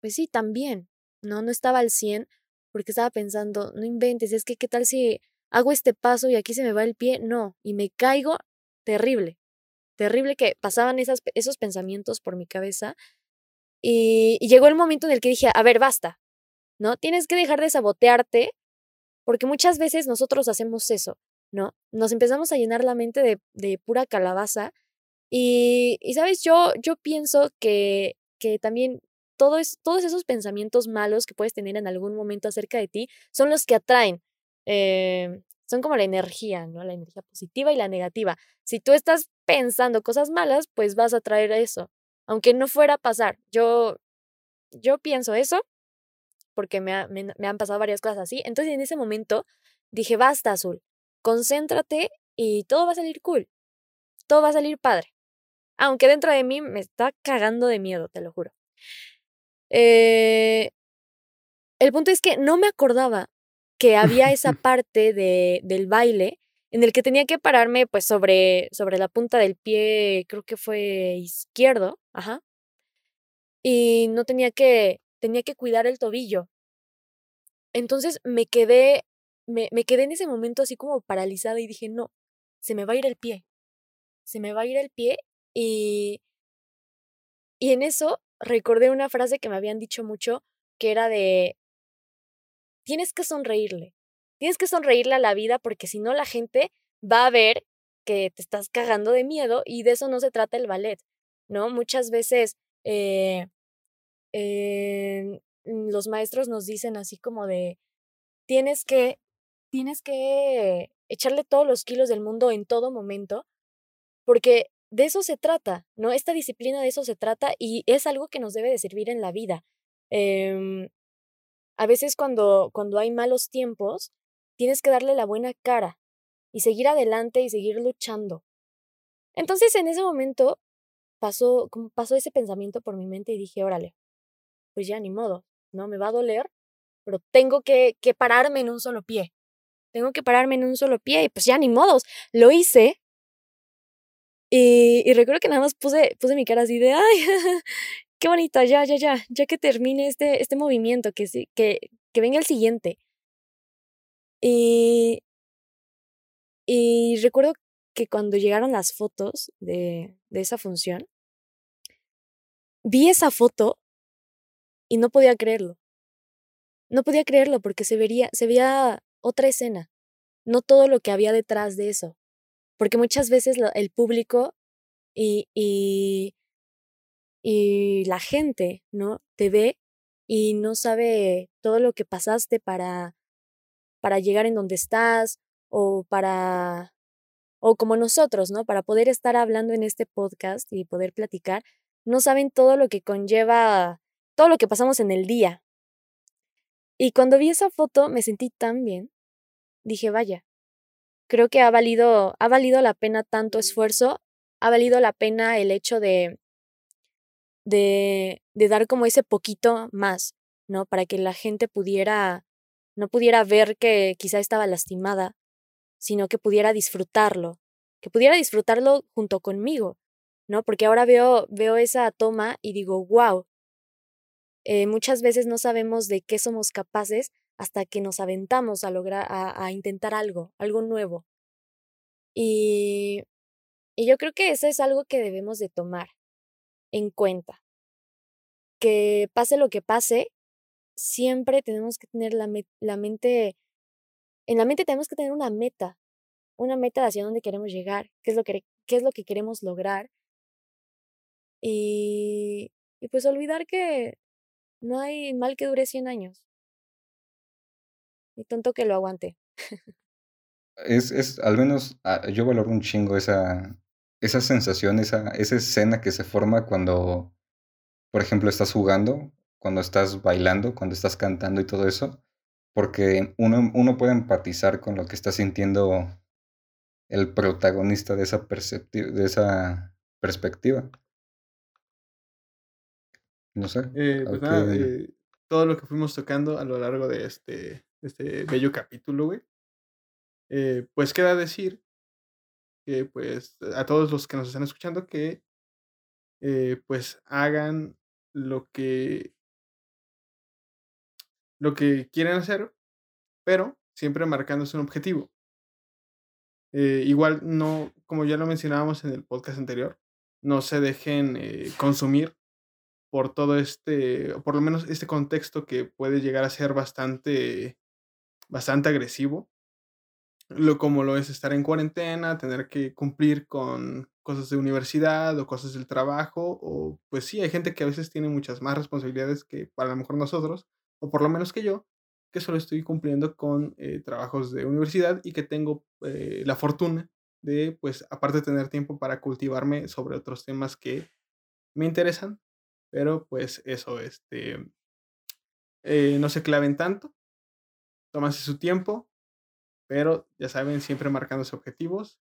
pues sí, tan bien, ¿no? No estaba al 100 porque estaba pensando, no inventes, es que qué tal si hago este paso y aquí se me va el pie, no, y me caigo, terrible, terrible que pasaban esos pensamientos por mi cabeza. Y, llegó el momento en el que dije, a ver, basta, ¿no? Tienes que dejar de sabotearte porque muchas veces nosotros hacemos eso. ¿no? Nos empezamos a llenar la mente de, de pura calabaza y, y, ¿sabes? Yo, yo pienso que, que también todos esos pensamientos malos que puedes tener en algún momento acerca de ti son los que atraen. Eh, son como la energía, ¿no? La energía positiva y la negativa. Si tú estás pensando cosas malas, pues vas a traer eso. Aunque no fuera a pasar. Yo, yo pienso eso porque me, han pasado varias cosas así. Entonces en ese momento dije, basta, Azul concéntrate y todo va a salir cool. Todo va a salir padre. Aunque dentro de mí me está cagando de miedo, te lo juro. Eh, el punto es que no me acordaba que había esa parte de, del baile en el que tenía que pararme pues sobre, sobre la punta del pie, creo que fue izquierdo, ajá. Y no tenía que, tenía que cuidar el tobillo. Entonces me quedé, me, me quedé en ese momento así como paralizada y dije, no, se me va a ir el pie. Se me va a ir el pie y, y en eso recordé una frase que me habían dicho mucho, que era de, tienes que sonreírle, tienes que sonreírle a la vida porque si no la gente va a ver que te estás cagando de miedo y de eso no se trata el ballet, ¿no? Muchas veces eh, eh, los maestros nos dicen así como de, tienes que, tienes que echarle todos los kilos del mundo en todo momento, porque de eso se trata, ¿no? Esta disciplina de eso se trata y es algo que nos debe de servir en la vida. Eh, a veces cuando, cuando hay malos tiempos, tienes que darle la buena cara y seguir adelante y seguir luchando. Entonces en ese momento pasó, pasó ese pensamiento por mi mente y dije, órale, pues ya ni modo, no me va a doler, pero tengo que, que pararme en un solo pie. Tengo que pararme en un solo pie y pues ya ni modos. Lo hice y, y, recuerdo que nada más puse, puse mi cara así de, ay, qué bonita, ya, ya, ya, ya que termine este, este movimiento, que, que, que venga el siguiente. Y, y recuerdo que cuando llegaron las fotos de, de esa función, vi esa foto y no podía creerlo. No podía creerlo porque se vería, se veía otra escena, no todo lo que había detrás de eso. Porque muchas veces el público y, y, y la gente, ¿no? Te ve y no sabe todo lo que pasaste para, para llegar en donde estás o para, o como nosotros, ¿no? Para poder estar hablando en este podcast y poder platicar, no saben todo lo que conlleva, todo lo que pasamos en el día. Y cuando vi esa foto me sentí tan bien. Dije, vaya, creo que ha valido, ha valido la pena tanto esfuerzo, ha valido la pena el hecho de, de, de dar como ese poquito más, ¿no? Para que la gente pudiera, no pudiera ver que quizá estaba lastimada, sino que pudiera disfrutarlo, que pudiera disfrutarlo junto conmigo, ¿no? Porque ahora veo, veo esa toma y digo, wow, eh, muchas veces no sabemos de qué somos capaces hasta que nos aventamos a lograr, a, a intentar algo, algo nuevo. Y, y yo creo que eso es algo que debemos de tomar, en cuenta. Que pase lo que pase, siempre tenemos que tener la, la mente, en la mente tenemos que tener una meta, una meta hacia dónde queremos llegar, qué es lo que, qué es lo que queremos lograr. Y, y pues olvidar que no hay mal que dure 100 años. Y tonto que lo aguante. es, es, al menos ah, yo valoro un chingo esa, esa sensación, esa, esa escena que se forma cuando, por ejemplo, estás jugando, cuando estás bailando, cuando estás cantando y todo eso, porque uno, uno puede empatizar con lo que está sintiendo el protagonista de esa, de esa perspectiva. No sé. Eh, pues nada, eh, todo lo que fuimos tocando a lo largo de este, este bello capítulo, güey. Eh, pues queda decir que pues a todos los que nos están escuchando que eh, pues hagan lo que lo que quieren hacer, pero siempre marcándose un objetivo. Eh, igual no, como ya lo mencionábamos en el podcast anterior, no se dejen eh, consumir por todo este, por lo menos este contexto que puede llegar a ser bastante, bastante agresivo lo, como lo es estar en cuarentena, tener que cumplir con cosas de universidad o cosas del trabajo, o pues sí, hay gente que a veces tiene muchas más responsabilidades que para lo mejor nosotros, o por lo menos que yo, que solo estoy cumpliendo con eh, trabajos de universidad y que tengo eh, la fortuna de, pues, aparte de tener tiempo para cultivarme sobre otros temas que me interesan, pero pues eso, este, eh, no se claven tanto, tómase su tiempo, pero ya saben, siempre marcándose objetivos.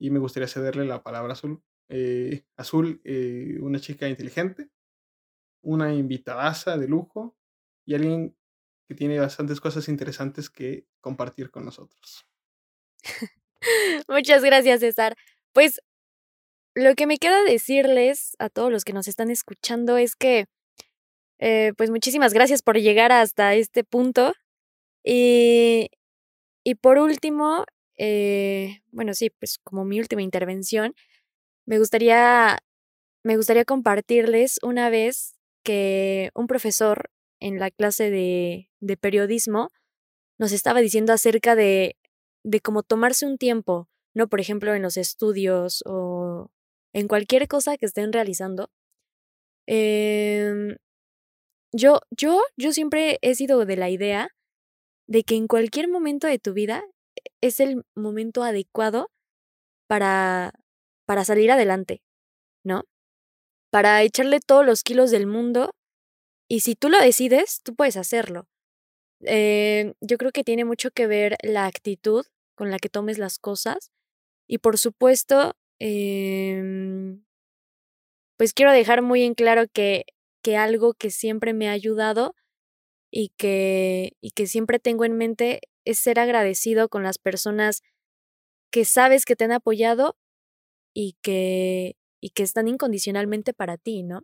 Y me gustaría cederle la palabra Azul. Eh, Azul, eh, una chica inteligente, una invitadaza de lujo y alguien que tiene bastantes cosas interesantes que compartir con nosotros. Muchas gracias, César. Pues lo que me queda decirles a todos los que nos están escuchando es que, eh, pues muchísimas gracias por llegar hasta este punto. Y, y por último, eh, bueno, sí, pues como mi última intervención, me gustaría, me gustaría compartirles una vez que un profesor en la clase de, de periodismo nos estaba diciendo acerca de, de cómo tomarse un tiempo, ¿no? Por ejemplo, en los estudios o en cualquier cosa que estén realizando. Em, yo, yo, yo siempre he sido de la idea de que en cualquier momento de tu vida es el momento adecuado para, para salir adelante, ¿no? Para echarle todos los kilos del mundo y si tú lo decides, tú puedes hacerlo. Eh, yo creo que tiene mucho que ver la actitud con la que tomes las cosas y por supuesto, em, pues quiero dejar muy en claro que, que algo que siempre me ha ayudado y que, y que siempre tengo en mente es ser agradecido con las personas que sabes que te han apoyado y que, y que están incondicionalmente para ti, ¿no?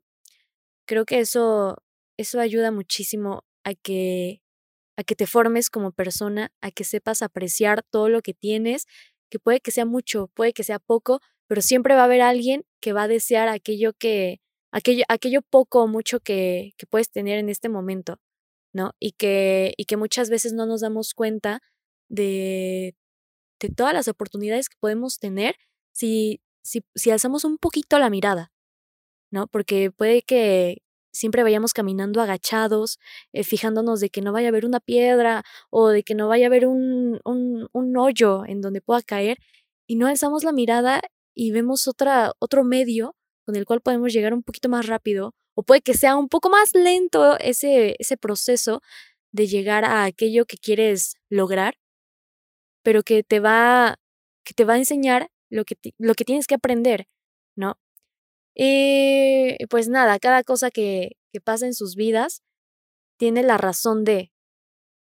Creo que eso, eso ayuda muchísimo a que, a que te formes como persona, a que sepas apreciar todo lo que tienes, que puede que sea mucho, puede que sea poco, pero siempre va a haber alguien que va a desear aquello que, aquello, aquello poco o mucho que, que puedes tener en este momento. ¿No? Y que, y que muchas veces no nos damos cuenta de, de todas las oportunidades que podemos tener si, si, si alzamos un poquito la mirada, ¿no? Porque puede que siempre vayamos caminando agachados, eh, fijándonos de que no vaya a haber una piedra o de que no vaya a haber un, un, un hoyo en donde pueda caer y no alzamos la mirada y vemos otra, otro medio con el cual podemos llegar un poquito más rápido o puede que sea un poco más lento ese, ese proceso de llegar a aquello que quieres lograr, pero que te va, que te va a enseñar lo que, lo que tienes que aprender, ¿no? Y pues nada, cada cosa que, que pasa en sus vidas tiene la razón de,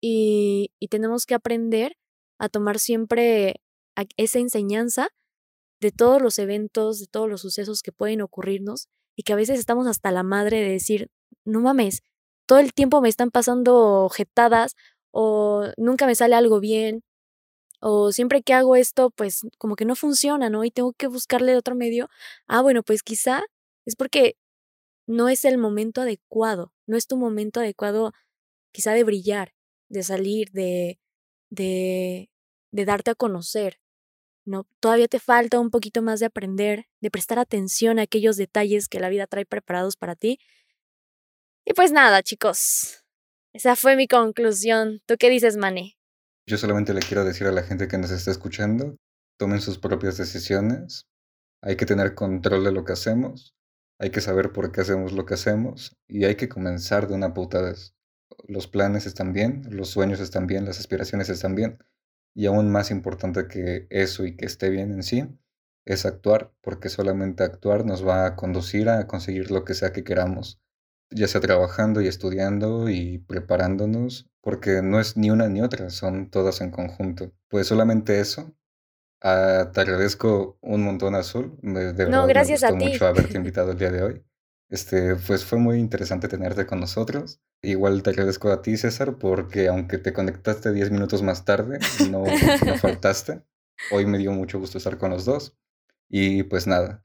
y, y tenemos que aprender a tomar siempre esa enseñanza de todos los eventos, de todos los sucesos que pueden ocurrirnos y que a veces estamos hasta la madre de decir, no mames, todo el tiempo me están pasando jetadas o nunca me sale algo bien o siempre que hago esto pues como que no funciona, ¿no? Y tengo que buscarle otro medio. Ah, bueno, pues quizá es porque no es el momento adecuado, no es tu momento adecuado quizá de brillar, de salir, de, de, de darte a conocer. ¿No? Todavía te falta un poquito más de aprender, de prestar atención a aquellos detalles que la vida trae preparados para ti. Y pues nada, chicos. Esa fue mi conclusión. ¿Tú qué dices, Mane? Yo solamente le quiero decir a la gente que nos está escuchando, tomen sus propias decisiones. Hay que tener control de lo que hacemos. Hay que saber por qué hacemos lo que hacemos. Y hay que comenzar de una puta vez. Los planes están bien, los sueños están bien, las aspiraciones están bien y aún más importante que eso y que esté bien en sí, es actuar, porque solamente actuar nos va a conducir a conseguir lo que sea que queramos, ya sea trabajando y estudiando y preparándonos, porque no es ni una ni otra, son todas en conjunto. Pues solamente eso. Ah, te agradezco un montón, Azul. De verdad, no, gracias me gustó a ti. mucho haberte invitado el día de hoy. Este, pues fue muy interesante tenerte con nosotros. Igual te agradezco a ti, César, porque aunque te conectaste 10 minutos más tarde, no, no faltaste. Hoy me dio mucho gusto estar con los dos. Y pues nada,